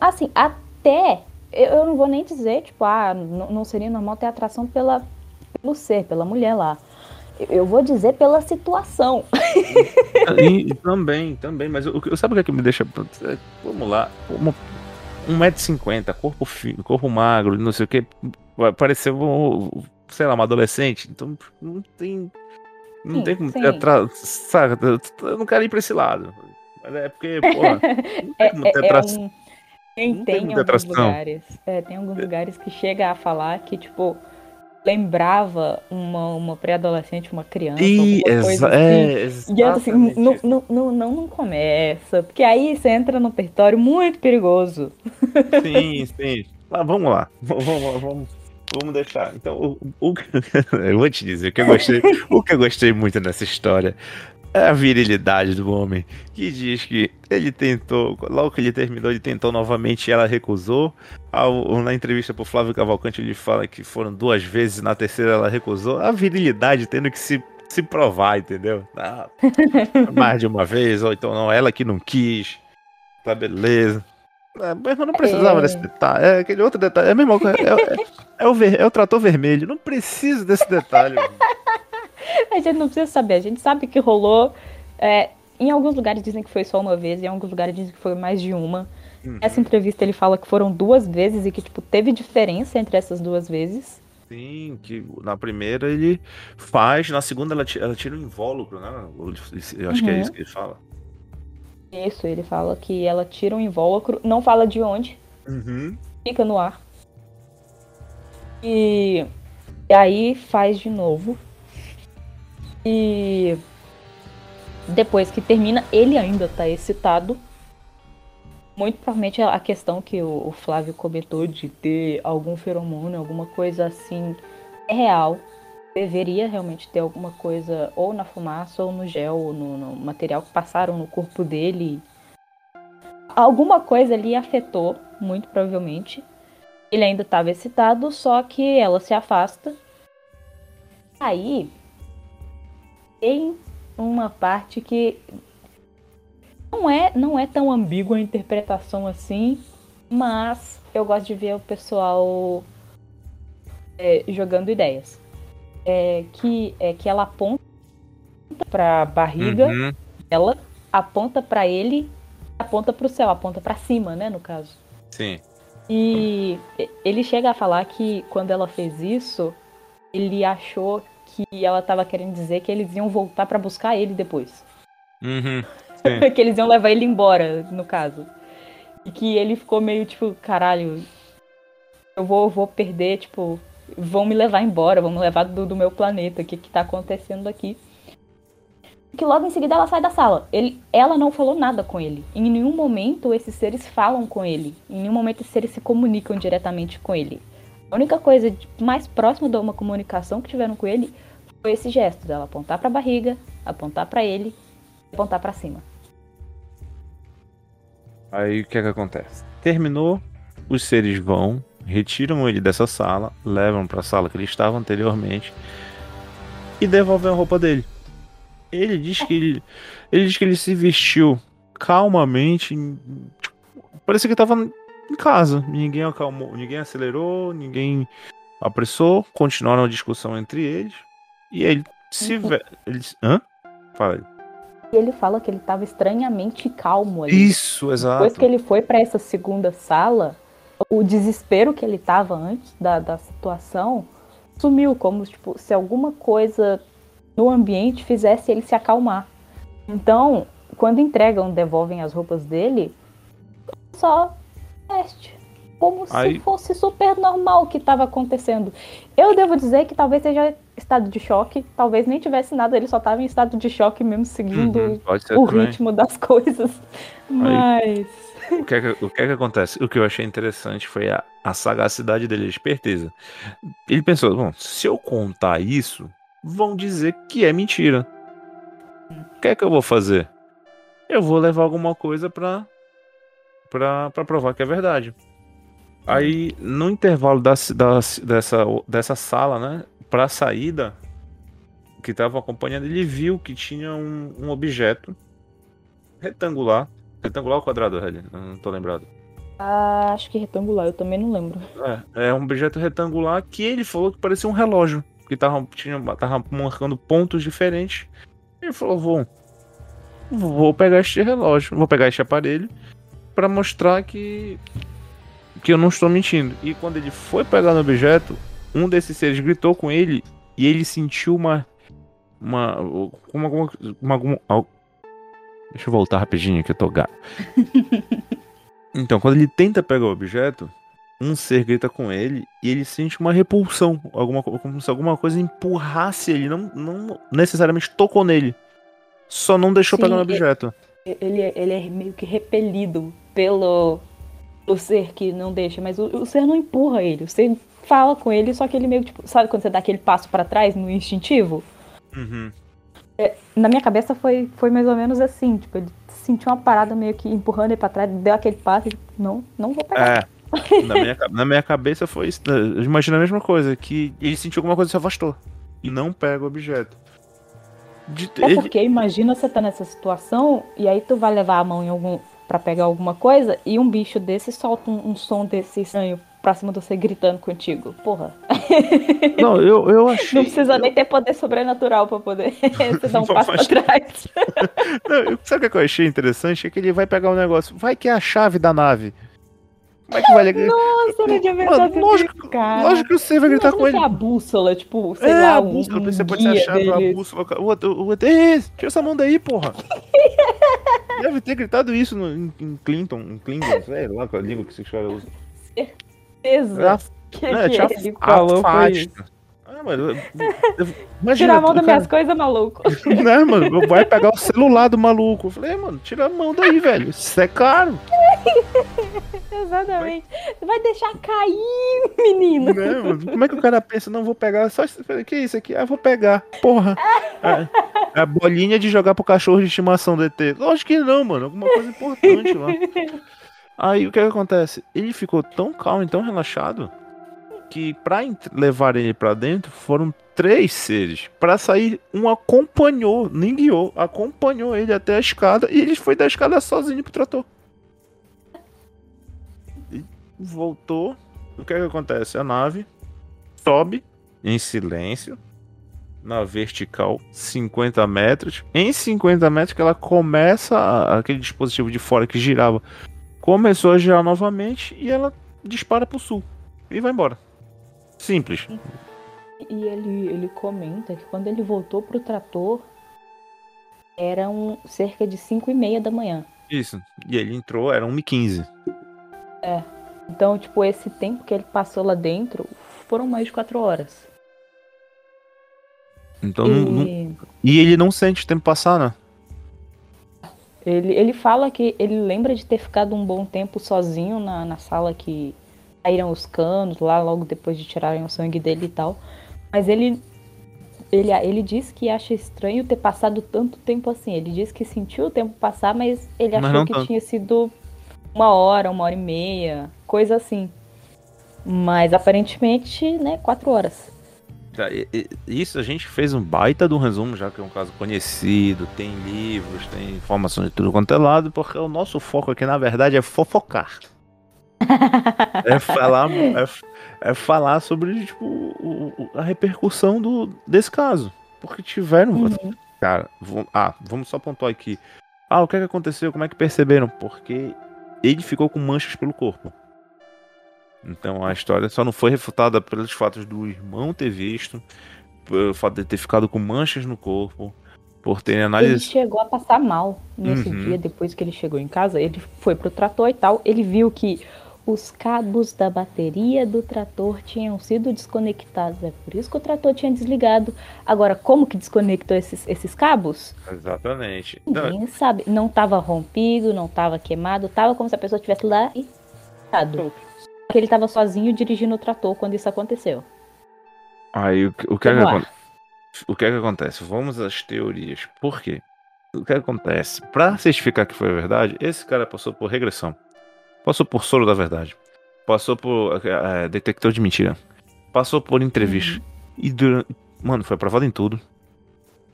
[SPEAKER 2] Assim, até. Eu não vou nem dizer, tipo, ah, não seria normal ter atração pela, pelo ser, pela mulher lá. Eu vou dizer pela situação.
[SPEAKER 1] E, também, também, mas eu, sabe o que, é que me deixa. É, vamos lá, 1,50m, corpo fino, corpo magro, não sei o que, parecer, sei lá, uma adolescente. Então não tem. Não sim, tem como. Sabe, eu não quero ir pra esse lado. Mas é porque, porra, não tem
[SPEAKER 2] é, como ter é, Um... Tem, tem, alguns lugares. É, tem alguns lugares que chega a falar que, tipo, lembrava uma, uma pré-adolescente, uma criança, e, coisa
[SPEAKER 1] é,
[SPEAKER 2] assim. E assim, não, não, não, não começa, porque aí você entra num território muito perigoso.
[SPEAKER 1] Sim, sim. Mas vamos lá, vamos, vamos, vamos deixar. Então, o, o, eu vou te dizer o que eu gostei, o que eu gostei muito nessa história é a virilidade do homem, que diz que ele tentou, logo que ele terminou, ele tentou novamente e ela recusou. Ao, na entrevista pro Flávio Cavalcante, ele fala que foram duas vezes, na terceira ela recusou. A virilidade tendo que se, se provar, entendeu? Ah, mais de uma vez, ou então não, ela que não quis. Tá beleza. É, mas não precisava é... desse detalhe. É aquele outro detalhe. É mesmo. É, é, é, o, ver, é o trator vermelho. Não precisa desse detalhe.
[SPEAKER 2] a gente não precisa saber. A gente sabe que rolou. É, em alguns lugares dizem que foi só uma vez, em alguns lugares dizem que foi mais de uma. Uhum. Essa entrevista ele fala que foram duas vezes e que, tipo, teve diferença entre essas duas vezes.
[SPEAKER 1] Sim, que na primeira ele faz, na segunda ela tira, ela tira um invólucro, né? Eu acho uhum. que é uhum. isso que ele fala.
[SPEAKER 2] Isso, ele fala que ela tira um invólucro, não fala de onde,
[SPEAKER 1] uhum.
[SPEAKER 2] fica no ar. E, e aí faz de novo. E depois que termina, ele ainda tá excitado. Muito provavelmente a questão que o Flávio comentou de ter algum feromônio, alguma coisa assim, é real. Deveria realmente ter alguma coisa ou na fumaça ou no gel, ou no, no material que passaram no corpo dele. Alguma coisa ali afetou, muito provavelmente. Ele ainda estava excitado, só que ela se afasta. Aí tem uma parte que não é, não é tão ambígua a interpretação assim, mas eu gosto de ver o pessoal é, jogando ideias. É, que, é que ela aponta pra barriga uhum. ela aponta para ele, aponta para o céu, aponta para cima, né, no caso.
[SPEAKER 1] Sim.
[SPEAKER 2] E ele chega a falar que quando ela fez isso, ele achou que ela tava querendo dizer que eles iam voltar para buscar ele depois.
[SPEAKER 1] Uhum,
[SPEAKER 2] que eles iam levar ele embora, no caso. E que ele ficou meio tipo, caralho, eu vou, vou perder, tipo, vão me levar embora, vão me levar do, do meu planeta, o que que tá acontecendo aqui? Que logo em seguida ela sai da sala. Ele, ela não falou nada com ele. Em nenhum momento esses seres falam com ele. Em nenhum momento esses seres se comunicam diretamente com ele. A única coisa mais próxima de uma comunicação que tiveram com ele foi esse gesto dela apontar para a barriga, apontar para ele, apontar para cima.
[SPEAKER 1] Aí o que é que acontece? Terminou, os seres vão, retiram ele dessa sala, levam para a sala que ele estava anteriormente e devolvem a roupa dele. Ele diz que ele, ele diz que ele se vestiu calmamente, parecia que estava em casa. Ninguém acalmou, ninguém acelerou, ninguém apressou. Continuaram a discussão entre eles. E ele se uhum. vê. Ele... Hã? Fala aí.
[SPEAKER 2] E ele fala que ele estava estranhamente calmo ali.
[SPEAKER 1] Isso, exato.
[SPEAKER 2] Depois que ele foi para essa segunda sala, o desespero que ele estava antes da, da situação sumiu, como tipo, se alguma coisa no ambiente fizesse ele se acalmar. Então, quando entregam, devolvem as roupas dele, só teste. Como Aí... se fosse super normal o que estava acontecendo. Eu devo dizer que talvez seja estado de choque, talvez nem tivesse nada, ele só estava em estado de choque mesmo, seguindo uhum, o também. ritmo das coisas. Mas.
[SPEAKER 1] o que, é que, o que é que acontece? O que eu achei interessante foi a, a sagacidade dele, a esperteza. Ele pensou: bom, se eu contar isso, vão dizer que é mentira. O que é que eu vou fazer? Eu vou levar alguma coisa pra, pra, pra provar que é verdade. Aí, no intervalo da, da, dessa, dessa sala, né, pra saída, que tava acompanhando, ele viu que tinha um, um objeto retangular. Retangular ou quadrado, Helly? Não tô lembrado.
[SPEAKER 2] Ah, acho que retangular, eu também não lembro.
[SPEAKER 1] É, é um objeto retangular que ele falou que parecia um relógio. Que tava, tinha, tava marcando pontos diferentes. Ele falou: vou, vou pegar este relógio, vou pegar este aparelho para mostrar que, que eu não estou mentindo. E quando ele foi pegar no objeto, um desses seres gritou com ele e ele sentiu uma. Uma. Uma. uma, uma, uma deixa eu voltar rapidinho que eu tô gato. Então, quando ele tenta pegar o objeto, um ser grita com ele e ele sente uma repulsão, alguma, como se alguma coisa empurrasse ele, não, não necessariamente tocou nele, só não deixou Sim, pegar no objeto.
[SPEAKER 2] Ele, ele é meio que repelido pelo o ser que não deixa, mas o, o ser não empurra ele, o ser fala com ele, só que ele meio tipo, sabe quando você dá aquele passo para trás no instintivo?
[SPEAKER 1] Uhum.
[SPEAKER 2] É, na minha cabeça foi, foi mais ou menos assim, tipo, ele sentiu uma parada meio que empurrando ele pra trás, deu aquele passo e não, não vou pegar.
[SPEAKER 1] É. Na minha, na minha cabeça foi isso. Eu imagino a mesma coisa, que ele sentiu alguma coisa e se afastou. E não pega o objeto.
[SPEAKER 2] De, é porque imagina você tá nessa situação e aí tu vai levar a mão em algum para pegar alguma coisa e um bicho desse solta um, um som desse estranho pra cima de você gritando contigo. Porra.
[SPEAKER 1] Não, eu, eu achei.
[SPEAKER 2] Não precisa eu... nem ter poder sobrenatural pra poder você dar um passo pra trás.
[SPEAKER 1] Não, sabe o que eu achei interessante? É que ele vai pegar um negócio. Vai que é a chave da nave. Como é que vai ligar?
[SPEAKER 2] Nossa, não tinha pensado
[SPEAKER 1] lógico, cara. lógico que você vai gritar com ele.
[SPEAKER 2] a bússola, tipo, sei é, lá, a bússola,
[SPEAKER 1] um, você pode ser a chave, a bússola. O outro, o outro, tira essa mão daí, porra. Deve ter gritado isso no, em, em Clinton, em Clinton, sei lá qual é a língua que se escreve usa
[SPEAKER 2] certeza
[SPEAKER 1] que, é, que ele falou Ah, mano,
[SPEAKER 2] imagina, tira a mão das minhas coisas, maluco.
[SPEAKER 1] Né, mano? Vai pegar o celular do maluco. Eu falei, mano, tira a mão daí, velho. Isso é caro.
[SPEAKER 2] Exatamente. Vai... deixar cair, menino.
[SPEAKER 1] Mano? Como é que o cara pensa? Não, vou pegar. Só que é isso aqui? Ah, vou pegar. Porra. É, é a bolinha de jogar pro cachorro de estimação do ET. Lógico que não, mano. Alguma coisa importante lá. Aí o que, que acontece? Ele ficou tão calmo e tão relaxado que para levar ele para dentro foram três seres. Para sair, um acompanhou, nem guiou, acompanhou ele até a escada e ele foi da escada sozinho pro trator. Voltou. O que, que acontece? A nave sobe em silêncio na vertical 50 metros. Em 50 metros que ela começa aquele dispositivo de fora que girava começou a girar novamente e ela dispara pro sul e vai embora. Simples.
[SPEAKER 2] E ele, ele comenta que quando ele voltou pro trator eram cerca de 5 e meia da manhã.
[SPEAKER 1] Isso. E ele entrou, era 1 e 15
[SPEAKER 2] É. Então, tipo, esse tempo que ele passou lá dentro foram mais de 4 horas.
[SPEAKER 1] Então, e... Não, e ele não sente o tempo passar, né?
[SPEAKER 2] Ele, ele fala que ele lembra de ter ficado um bom tempo sozinho na, na sala que saíram os canos, lá logo depois de tirarem o sangue dele e tal. Mas ele, ele, ele diz que acha estranho ter passado tanto tempo assim. Ele diz que sentiu o tempo passar, mas ele achou mas que tanto. tinha sido uma hora, uma hora e meia, coisa assim. Mas aparentemente, né, quatro horas.
[SPEAKER 1] Tá, isso a gente fez um baita do resumo, já que é um caso conhecido, tem livros, tem informações de tudo quanto é lado, porque o nosso foco aqui, na verdade, é fofocar. é falar, é, é, falar sobre tipo, o, a repercussão do, desse caso. Porque tiveram. Uhum. Cara, ah, vamos só pontuar aqui. Ah, o que, é que aconteceu? Como é que perceberam? Porque ele ficou com manchas pelo corpo. Então a história só não foi refutada pelos fatos do irmão ter visto, pelo fato de ter ficado com manchas no corpo, por ter análise. Ele
[SPEAKER 2] chegou a passar mal nesse uhum. dia, depois que ele chegou em casa. Ele foi pro trator e tal. Ele viu que os cabos da bateria do trator tinham sido desconectados. É por isso que o trator tinha desligado. Agora, como que desconectou esses, esses cabos?
[SPEAKER 1] Exatamente.
[SPEAKER 2] Ninguém não. sabe. Não estava rompido, não estava queimado, estava como se a pessoa estivesse lá e que ele estava sozinho dirigindo o trator quando isso aconteceu.
[SPEAKER 1] Aí o, o, que, é que, o que, é que acontece? Vamos às teorias. Por quê? o que acontece? Pra certificar que foi a verdade, esse cara passou por regressão. Passou por soro da verdade. Passou por é, detector de mentira. Passou por entrevista. Uhum. E durante. Mano, foi aprovado em tudo.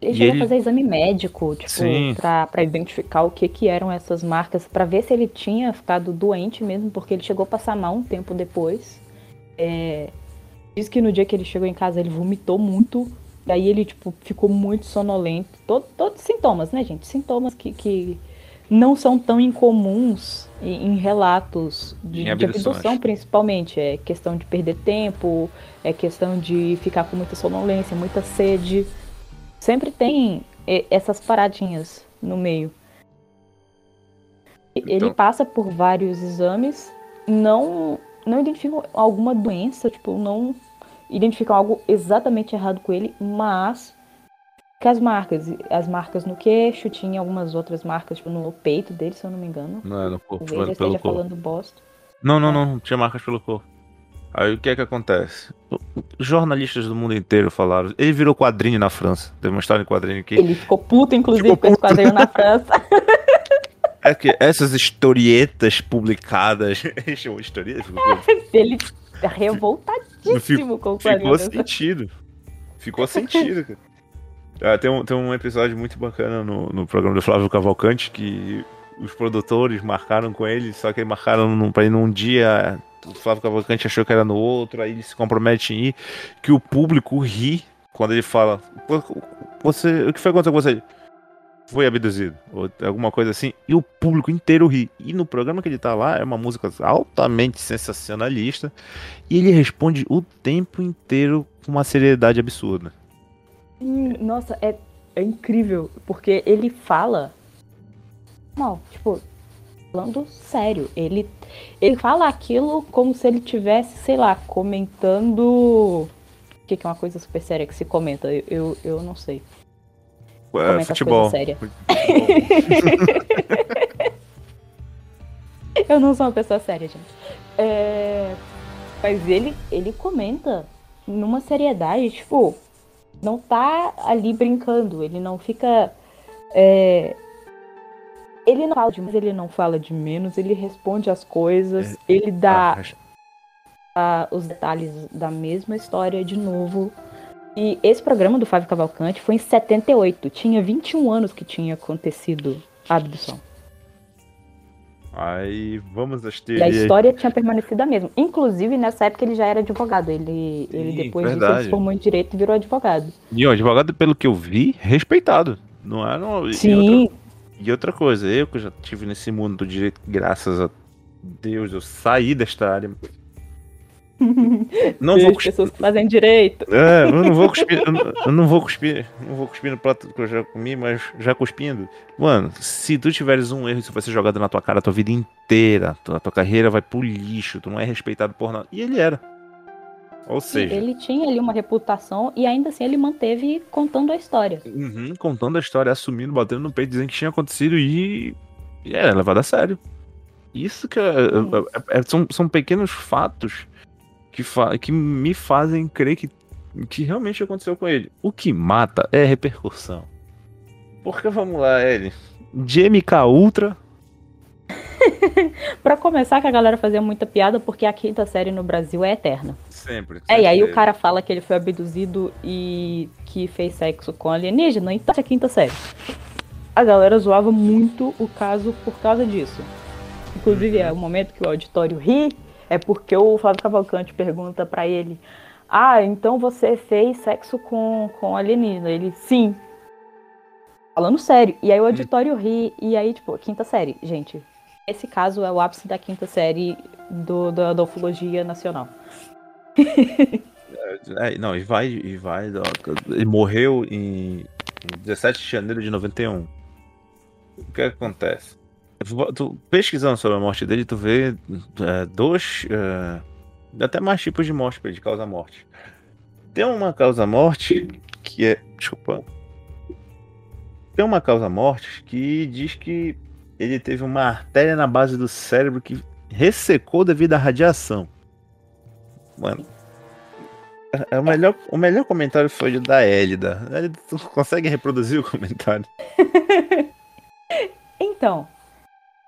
[SPEAKER 2] Ele chegou ele... a fazer exame médico, tipo, pra, pra identificar o que que eram essas marcas, para ver se ele tinha ficado doente mesmo, porque ele chegou a passar mal um tempo depois. É... Diz que no dia que ele chegou em casa ele vomitou muito, daí ele, tipo, ficou muito sonolento. Todo, todos sintomas, né, gente? Sintomas que, que não são tão incomuns em, em relatos de, em de abdução, principalmente. É questão de perder tempo, é questão de ficar com muita sonolência, muita sede. Sempre tem essas paradinhas no meio. Então... Ele passa por vários exames, não não identificam alguma doença, tipo, não identificam algo exatamente errado com ele, mas que as marcas, as marcas no queixo, tinha algumas outras marcas tipo, no peito dele, se eu não me engano.
[SPEAKER 1] Não, é no corpo.
[SPEAKER 2] Talvez eu esteja corpo. falando bosta.
[SPEAKER 1] Não, não, é. não, tinha marcas pelo corpo. Aí o que é que acontece? Jornalistas do mundo inteiro falaram. Ele virou quadrinho na França. História em quadrinho aqui.
[SPEAKER 2] Ele ficou puto, inclusive, ficou com esse quadrinho na França.
[SPEAKER 1] É que essas historietas publicadas. historietas?
[SPEAKER 2] Ele revoltadíssimo ficou, com o quadrinho.
[SPEAKER 1] Ficou sentido. Ficou sentido, cara. Ah, tem, um, tem um episódio muito bacana no, no programa do Flávio Cavalcante que os produtores marcaram com ele, só que marcaram num, pra ir num dia. O Flávio Cavalcante achou que era no outro, aí ele se compromete em ir. Que o público ri quando ele fala: Você, o que foi acontecer com você? Foi abduzido, ou alguma coisa assim, e o público inteiro ri. E no programa que ele tá lá é uma música altamente sensacionalista, e ele responde o tempo inteiro com uma seriedade absurda.
[SPEAKER 2] Nossa, é, é incrível, porque ele fala. Não, tipo, falando sério. Ele, ele fala aquilo como se ele tivesse, sei lá, comentando. O que, que é uma coisa super séria que se comenta? Eu, eu, eu não sei.
[SPEAKER 1] É, futebol. Séria.
[SPEAKER 2] eu não sou uma pessoa séria, gente. É, mas ele, ele comenta numa seriedade, tipo, não tá ali brincando, ele não fica. É... Ele não fala de mais, ele não fala de menos, ele responde as coisas, é... ele dá ah, os detalhes da mesma história de novo. E esse programa do Fábio Cavalcante foi em 78, tinha 21 anos que tinha acontecido a abdução.
[SPEAKER 1] Aí vamos às
[SPEAKER 2] teorias. E a história tinha permanecido a mesma. Inclusive, nessa época ele já era advogado. Ele, ele Sim, depois verdade. disso, ele se formou em direito e virou advogado.
[SPEAKER 1] E o advogado, pelo que eu vi, respeitado. Não era. Não...
[SPEAKER 2] Sim.
[SPEAKER 1] E outra coisa, eu que já tive nesse mundo do direito, graças a Deus, eu saí desta área.
[SPEAKER 2] Não vou cuspir. pessoas que fazem direito.
[SPEAKER 1] É, eu não vou cuspir, eu não, vou cuspir, não vou cuspir no prato que eu já comi, mas já cuspindo. Mano, se tu tiveres um erro, isso vai ser jogado na tua cara a tua vida inteira. A tua carreira vai pro lixo, tu não é respeitado por nada. E ele era. Ou seja.
[SPEAKER 2] Ele tinha ali uma reputação e ainda assim ele manteve contando a história.
[SPEAKER 1] Uhum, contando a história, assumindo, batendo no peito, dizendo que tinha acontecido e. E era levado a sério. Isso que é, é, é, são, são pequenos fatos que, fa que me fazem crer que, que realmente aconteceu com ele. O que mata é repercussão. Porque vamos lá, Ellie. De MK Ultra.
[SPEAKER 2] pra começar, que a galera fazia muita piada porque a quinta série no Brasil é eterna.
[SPEAKER 1] Sempre. sempre
[SPEAKER 2] é, e aí o cara fala que ele foi abduzido e que fez sexo com alienígena, então é a quinta série. A galera zoava muito o caso por causa disso. Inclusive, é o momento que o auditório ri é porque o Flávio Cavalcante pergunta para ele: Ah, então você fez sexo com, com alienígena? Ele, sim. Falando sério. E aí o auditório ri, e aí, tipo, quinta série. Gente, esse caso é o ápice da quinta série do, da, da ufologia nacional.
[SPEAKER 1] é, não, e vai, e vai. Ele morreu em 17 de janeiro de 91. O que acontece? Tu, pesquisando sobre a morte dele, tu vê é, dois. É, até mais tipos de morte de causa-morte. Tem uma causa-morte que é. Desculpa. Tem uma causa-morte que diz que ele teve uma artéria na base do cérebro que ressecou devido à radiação. Mano. é o, melhor, o melhor comentário foi o da Elida. Elida, tu consegue reproduzir o comentário?
[SPEAKER 2] então,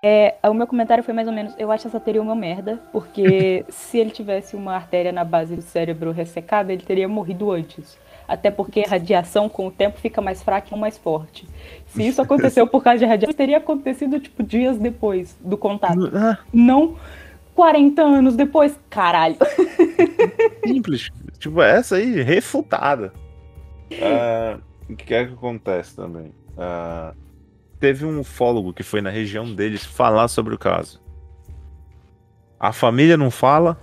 [SPEAKER 2] é, o meu comentário foi mais ou menos, eu acho essa teoria uma merda, porque se ele tivesse uma artéria na base do cérebro ressecada, ele teria morrido antes. Até porque a radiação, com o tempo, fica mais fraca e mais forte. Se isso aconteceu por causa de radiação, teria acontecido, tipo, dias depois do contato. Ah. Não 40 anos depois. Caralho.
[SPEAKER 1] Simples. Tipo, essa aí, refutada. Uh, o que é que acontece também? Uh, teve um ufólogo que foi na região deles falar sobre o caso. A família não fala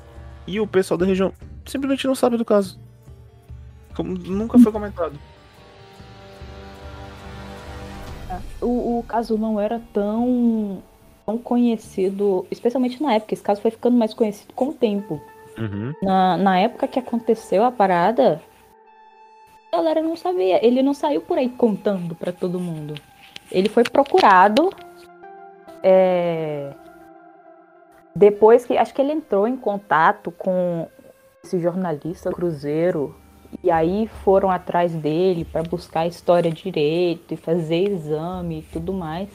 [SPEAKER 1] e o pessoal da região simplesmente não sabe do caso. Como nunca foi comentado.
[SPEAKER 2] O, o caso não era tão, tão conhecido, especialmente na época. Esse caso foi ficando mais conhecido com o tempo. Uhum. Na, na época que aconteceu a parada, a galera não sabia. Ele não saiu por aí contando para todo mundo. Ele foi procurado. É... Depois que. Acho que ele entrou em contato com esse jornalista Cruzeiro e aí foram atrás dele para buscar a história direito e fazer exame e tudo mais.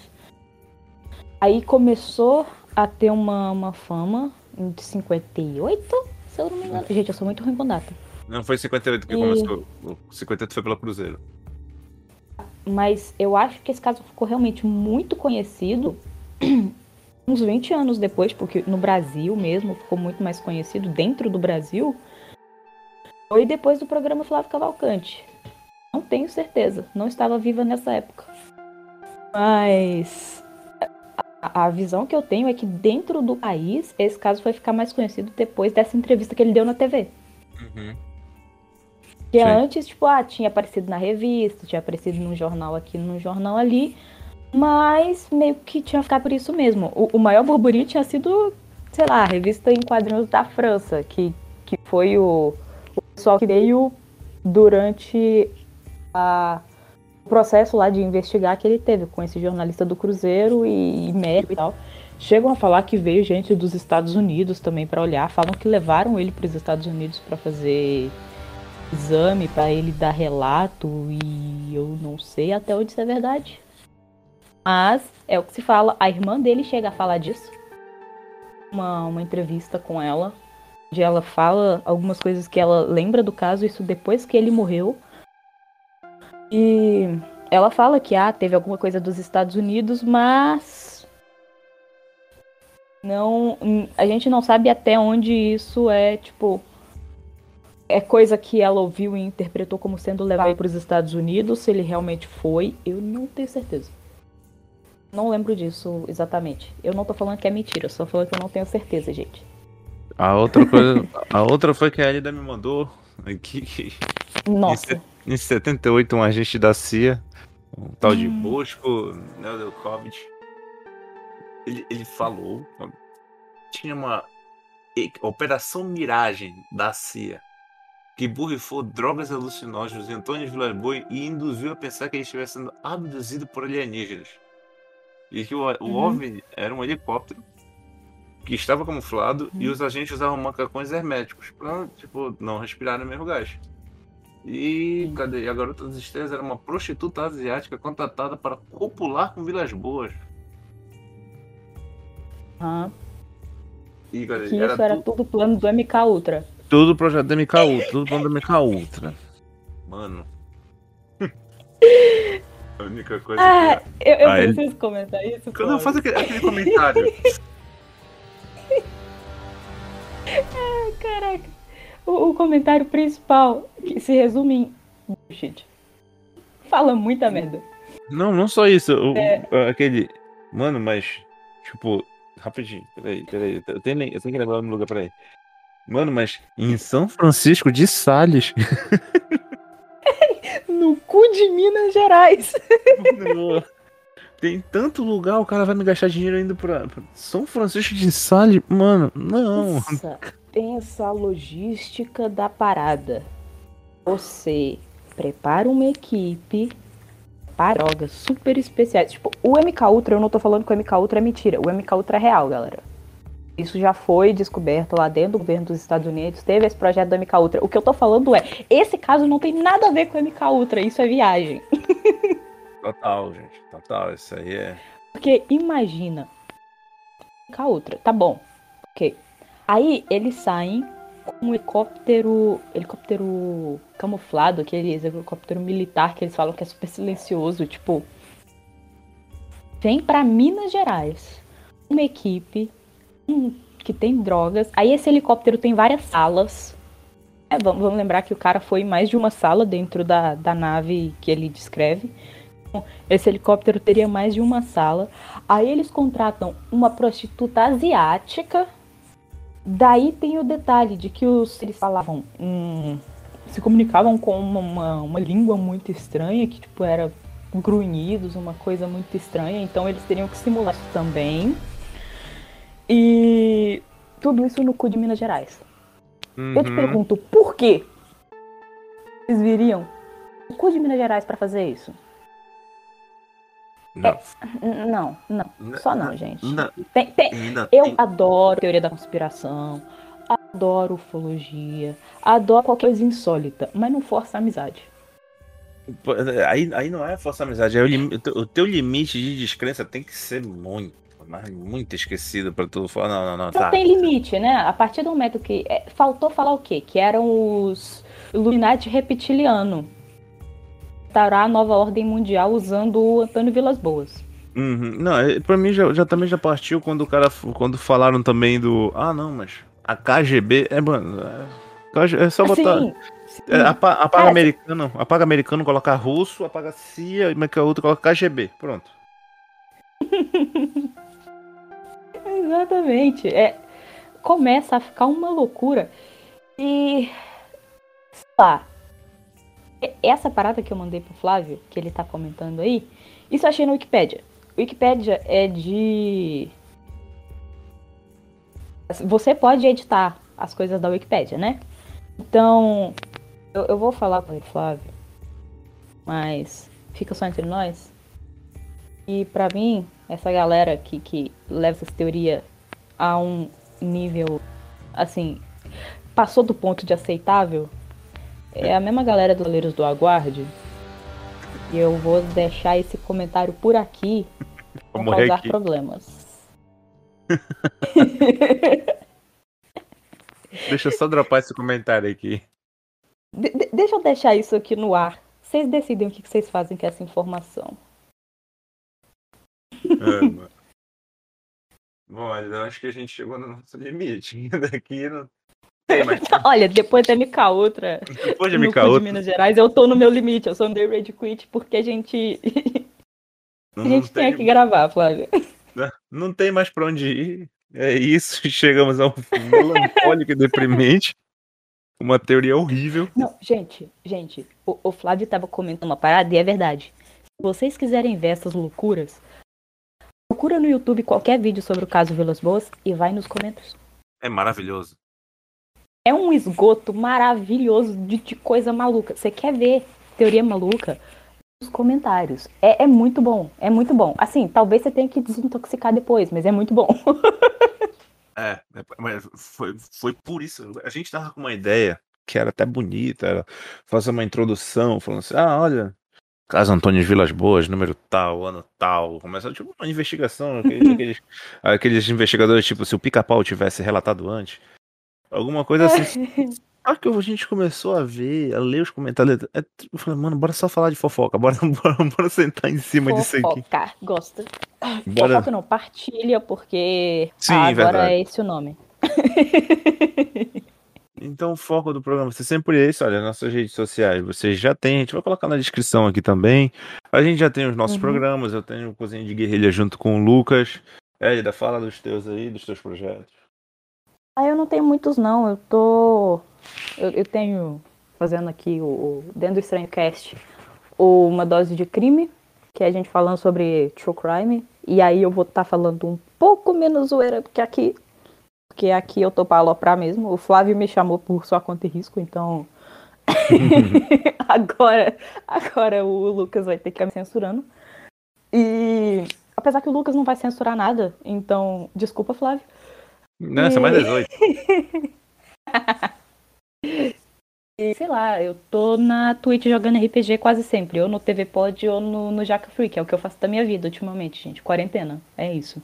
[SPEAKER 2] Aí começou a ter uma, uma fama de 58, se eu não me engano. Gente, eu sou muito ruim com data.
[SPEAKER 1] Não, foi 58 que e... começou. O 58 foi pelo Cruzeiro.
[SPEAKER 2] Mas eu acho que esse caso ficou realmente muito conhecido uns 20 anos depois, porque no Brasil mesmo ficou muito mais conhecido dentro do Brasil foi depois do programa Flávio Cavalcante. Não tenho certeza, não estava viva nessa época. Mas a, a visão que eu tenho é que dentro do país, esse caso foi ficar mais conhecido depois dessa entrevista que ele deu na TV. Uhum. Que Sim. antes, tipo, ah, tinha aparecido na revista, tinha aparecido num jornal aqui, num jornal ali, mas meio que tinha ficado por isso mesmo. O, o maior burburinho tinha sido, sei lá, a revista em quadrinhos da França, que, que foi o, pessoal que veio durante a, o processo lá de investigar que ele teve com esse jornalista do Cruzeiro e, e médico e tal. Chegam a falar que veio gente dos Estados Unidos também para olhar, falam que levaram ele para os Estados Unidos para fazer exame, para ele dar relato e eu não sei até onde isso é verdade. Mas é o que se fala, a irmã dele chega a falar disso. Uma, uma entrevista com ela, onde ela fala algumas coisas que ela lembra do caso, isso depois que ele morreu. E ela fala que ah, teve alguma coisa dos Estados Unidos, mas não, a gente não sabe até onde isso é, tipo, é coisa que ela ouviu e interpretou como sendo levado para os Estados Unidos, se ele realmente foi, eu não tenho certeza. Não lembro disso exatamente. Eu não tô falando que é mentira, só falando que eu não tenho certeza, gente.
[SPEAKER 1] A outra coisa. a outra foi que a Elida me mandou aqui.
[SPEAKER 2] Nossa.
[SPEAKER 1] Em, em 78, um agente da CIA, um tal de hum. Bosco Neodelkovic, ele, ele falou. Tinha uma Operação Miragem da CIA que borrifou drogas alucinógenas em Antônio Vilas e induziu a pensar que ele estivesse sendo abduzido por alienígenas. E que o, o uhum. OVNI era um helicóptero que estava camuflado uhum. e os agentes usavam macacões herméticos para tipo, não respirar no mesmo gás. E cadê? a garota das estrelas era uma prostituta asiática contratada para copular com Vilas Boas.
[SPEAKER 2] Ah. E, cadê? Que era isso era tu... tudo plano do MK Ultra.
[SPEAKER 1] Tudo projeto do MK Ultra, tudo plano do MK Ultra. Mano. a única coisa
[SPEAKER 2] ah, que... eu, eu ah, preciso ele... comentar isso.
[SPEAKER 1] Quando eu faço aquele, aquele comentário
[SPEAKER 2] caraca. O, o, comentário principal, que se resume em bullshit. Fala muita merda.
[SPEAKER 1] Não, não só isso. O, é... aquele. Mano, mas. Tipo, rapidinho. Peraí, peraí. Eu tenho, eu tenho que lembrar no lugar, peraí. Mano, mas em São Francisco de Sales.
[SPEAKER 2] no cu de Minas Gerais.
[SPEAKER 1] Tem tanto lugar, o cara vai me gastar dinheiro indo pra, pra São Francisco de Sales. Mano, não.
[SPEAKER 2] Nossa, pensa a logística da parada. Você prepara uma equipe para drogas super especiais. Tipo, o MK Ultra, eu não tô falando que o MK Ultra é mentira. O MK Ultra é real, galera. Isso já foi descoberto lá dentro do governo dos Estados Unidos. Teve esse projeto da MK Ultra. O que eu tô falando é, esse caso não tem nada a ver com a MK Ultra, isso é viagem.
[SPEAKER 1] Total, gente. Total, isso aí é.
[SPEAKER 2] Porque imagina. MK Ultra, tá bom. Ok. Aí eles saem com um helicóptero. Helicóptero camuflado, aquele helicóptero militar que eles falam que é super silencioso, tipo. Vem para Minas Gerais. Uma equipe que tem drogas. Aí esse helicóptero tem várias salas. É, vamos, vamos, lembrar que o cara foi mais de uma sala dentro da, da nave que ele descreve. Então, esse helicóptero teria mais de uma sala. Aí eles contratam uma prostituta asiática. Daí tem o detalhe de que os, eles falavam. Hum, se comunicavam com uma, uma, uma língua muito estranha, que tipo era grunhidos, uma coisa muito estranha. Então eles teriam que simular isso também. E tudo isso no cu de Minas Gerais. Uhum. Eu te uhum. pergunto, por quê? Vocês viriam o cu de Minas Gerais para fazer isso?
[SPEAKER 1] Não.
[SPEAKER 2] É, não, não. Só não, gente. Não. Tem, tem, eu tem... adoro teoria da conspiração, adoro ufologia, adoro qualquer coisa insólita, mas não força a amizade.
[SPEAKER 1] Aí, aí não é força a amizade, é o, lim... o teu limite de descrença tem que ser muito mas muito esquecido para tu falar. Não, não, não.
[SPEAKER 2] Não
[SPEAKER 1] tá.
[SPEAKER 2] tem limite, né? A partir do momento que. É, faltou falar o quê? Que eram os Illuminati reptiliano. Estará a nova ordem mundial usando o Antônio Vilas Boas.
[SPEAKER 1] Uhum. Não, é, pra mim já, já também já partiu quando o cara. Quando falaram também do. Ah, não, mas. A KGB. É, mano. É, é só botar. Sim. É, apaga, apaga americano, apaga americano, colocar russo, apaga CIA, e que a outra coloca KGB. Pronto.
[SPEAKER 2] Exatamente. É, começa a ficar uma loucura. E. Sei lá. Essa parada que eu mandei pro Flávio, que ele tá comentando aí, isso eu achei no Wikipedia. Wikipedia é de. Você pode editar as coisas da Wikipedia, né? Então, eu, eu vou falar com ele, Flávio. Mas fica só entre nós. E para mim, essa galera que, que leva essa teoria a um nível, assim, passou do ponto de aceitável, é a mesma galera dos Goleiros do Aguarde. E eu vou deixar esse comentário por aqui para causar aqui. problemas.
[SPEAKER 1] deixa eu só dropar esse comentário aqui.
[SPEAKER 2] De deixa eu deixar isso aqui no ar. Vocês decidem o que vocês fazem com essa informação.
[SPEAKER 1] É. Bom, eu acho que a gente chegou no nosso limite. Daqui não
[SPEAKER 2] olha, depois da MK Ultra.
[SPEAKER 1] Depois de MK Ultra.
[SPEAKER 2] de Minas Gerais, eu tô no meu limite. Eu sou um Day Rage Quit porque a gente. a gente tem... tem que gravar, Flávio.
[SPEAKER 1] Não, não tem mais pra onde ir. É isso, chegamos a um melancólico e deprimente. Uma teoria horrível.
[SPEAKER 2] Não, gente, gente, o, o Flávio tava comentando uma parada e é verdade. Se vocês quiserem ver essas loucuras, Procura no YouTube qualquer vídeo sobre o caso Vilas Boas e vai nos comentários.
[SPEAKER 1] É maravilhoso.
[SPEAKER 2] É um esgoto maravilhoso de, de coisa maluca. Você quer ver teoria maluca? Nos comentários. É, é, muito bom. É muito bom. Assim, talvez você tenha que desintoxicar depois, mas é muito bom.
[SPEAKER 1] é, é mas foi, foi por isso. A gente tava com uma ideia que era até bonita, era fazer uma introdução, falando assim, ah, olha, Caso Antônio Vilas Boas, número tal, ano tal. Começa tipo uma investigação. Aqueles, aqueles, investigadores, tipo, se o pica-pau tivesse relatado antes. Alguma coisa assim. Acho que a gente começou a ver, a ler os comentários. É, eu falei, mano, bora só falar de fofoca. Bora, bora, bora sentar em cima fofoca, disso aqui.
[SPEAKER 2] Fofoca, gosta. Bora... Fofoca não, partilha, porque Sim, ah, agora verdade. é esse o nome.
[SPEAKER 1] Então o foco do programa ser sempre esse, olha, nossas redes sociais, vocês já têm, a gente vai colocar na descrição aqui também. A gente já tem os nossos uhum. programas, eu tenho o Cozinha de Guerrilha junto com o Lucas. Elida, fala dos teus aí, dos teus projetos.
[SPEAKER 2] Ah, eu não tenho muitos não, eu tô... Eu, eu tenho, fazendo aqui o, o dentro do Estranho Cast, uma dose de crime, que é a gente falando sobre true crime, e aí eu vou estar tá falando um pouco menos zoeira, porque aqui porque aqui eu tô pra aloprar mesmo. O Flávio me chamou por sua conta e risco, então. agora, agora o Lucas vai ter que ficar me censurando. E apesar que o Lucas não vai censurar nada, então, desculpa, Flávio.
[SPEAKER 1] Não, é mais 18.
[SPEAKER 2] E, sei lá, eu tô na Twitch jogando RPG quase sempre. Ou no TV Pod ou no, no Jaca Free, que é o que eu faço da minha vida ultimamente, gente. Quarentena. É isso.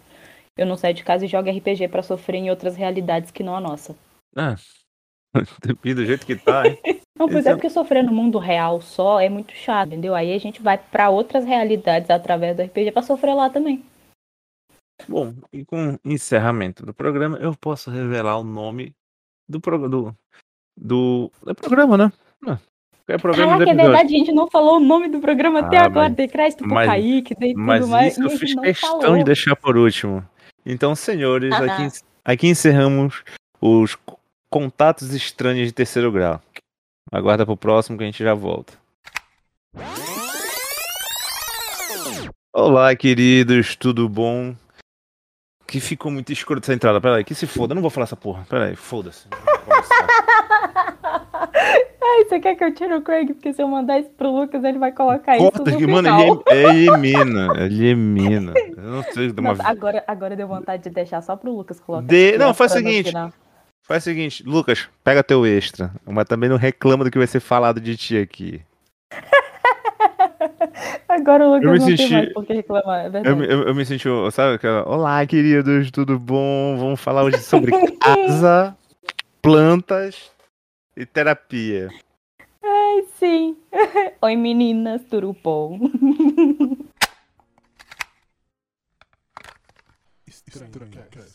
[SPEAKER 2] Eu não saio de casa e jogo RPG para sofrer em outras realidades que não a nossa.
[SPEAKER 1] Ah, do jeito que tá, hein?
[SPEAKER 2] Não, pois
[SPEAKER 1] Esse
[SPEAKER 2] é
[SPEAKER 1] é-
[SPEAKER 2] porque sofrer no mundo real só é muito chato, entendeu? Aí a gente vai para outras realidades através do RPG pra sofrer lá também.
[SPEAKER 1] Bom, e com o encerramento do programa, eu posso revelar o nome do programa. Do, do, do programa, né? Ah, É programa
[SPEAKER 2] Caraca, é verdade, a gente não falou o nome do programa até
[SPEAKER 1] Ah,
[SPEAKER 2] agora.
[SPEAKER 1] mas-
[SPEAKER 2] Dei crédito pro
[SPEAKER 1] mas-
[SPEAKER 2] Kaique, dei tudo
[SPEAKER 1] Mas
[SPEAKER 2] mais.
[SPEAKER 1] isso eu fiz
[SPEAKER 2] não
[SPEAKER 1] questão
[SPEAKER 2] falou.
[SPEAKER 1] de deixar por último. Então, senhores, aqui, aqui encerramos os contatos estranhos de terceiro grau. Aguarda pro próximo que a gente já volta. Olá, queridos, tudo bom? Que ficou muito escuro essa entrada. Peraí, que se foda, eu não vou falar essa porra. Peraí, foda-se.
[SPEAKER 2] Ai, você quer que eu tire o Craig? Porque se eu mandar isso pro Lucas, ele vai colocar isso
[SPEAKER 1] Corta
[SPEAKER 2] no
[SPEAKER 1] que, mano,
[SPEAKER 2] final.
[SPEAKER 1] ele é- elimina. Elimina. Eu não sei. Uma...
[SPEAKER 2] Nossa, agora, agora deu vontade de deixar só pro Lucas colocar.
[SPEAKER 1] De- não, faz o seguinte. Faz o seguinte, Lucas, pega teu extra, mas também não reclama do que vai ser falado de ti aqui.
[SPEAKER 2] Agora o Lucas
[SPEAKER 1] Eu me
[SPEAKER 2] não
[SPEAKER 1] senti-
[SPEAKER 2] tem mais por que reclamar, é verdade.
[SPEAKER 1] Eu, me- eu, eu me senti, sabe, aquela, olá queridos, tudo bom? Vamos falar hoje sobre casa, plantas e terapia.
[SPEAKER 2] Ai, sim. Oi, meninas, turupom.
[SPEAKER 3] Estranho Cast.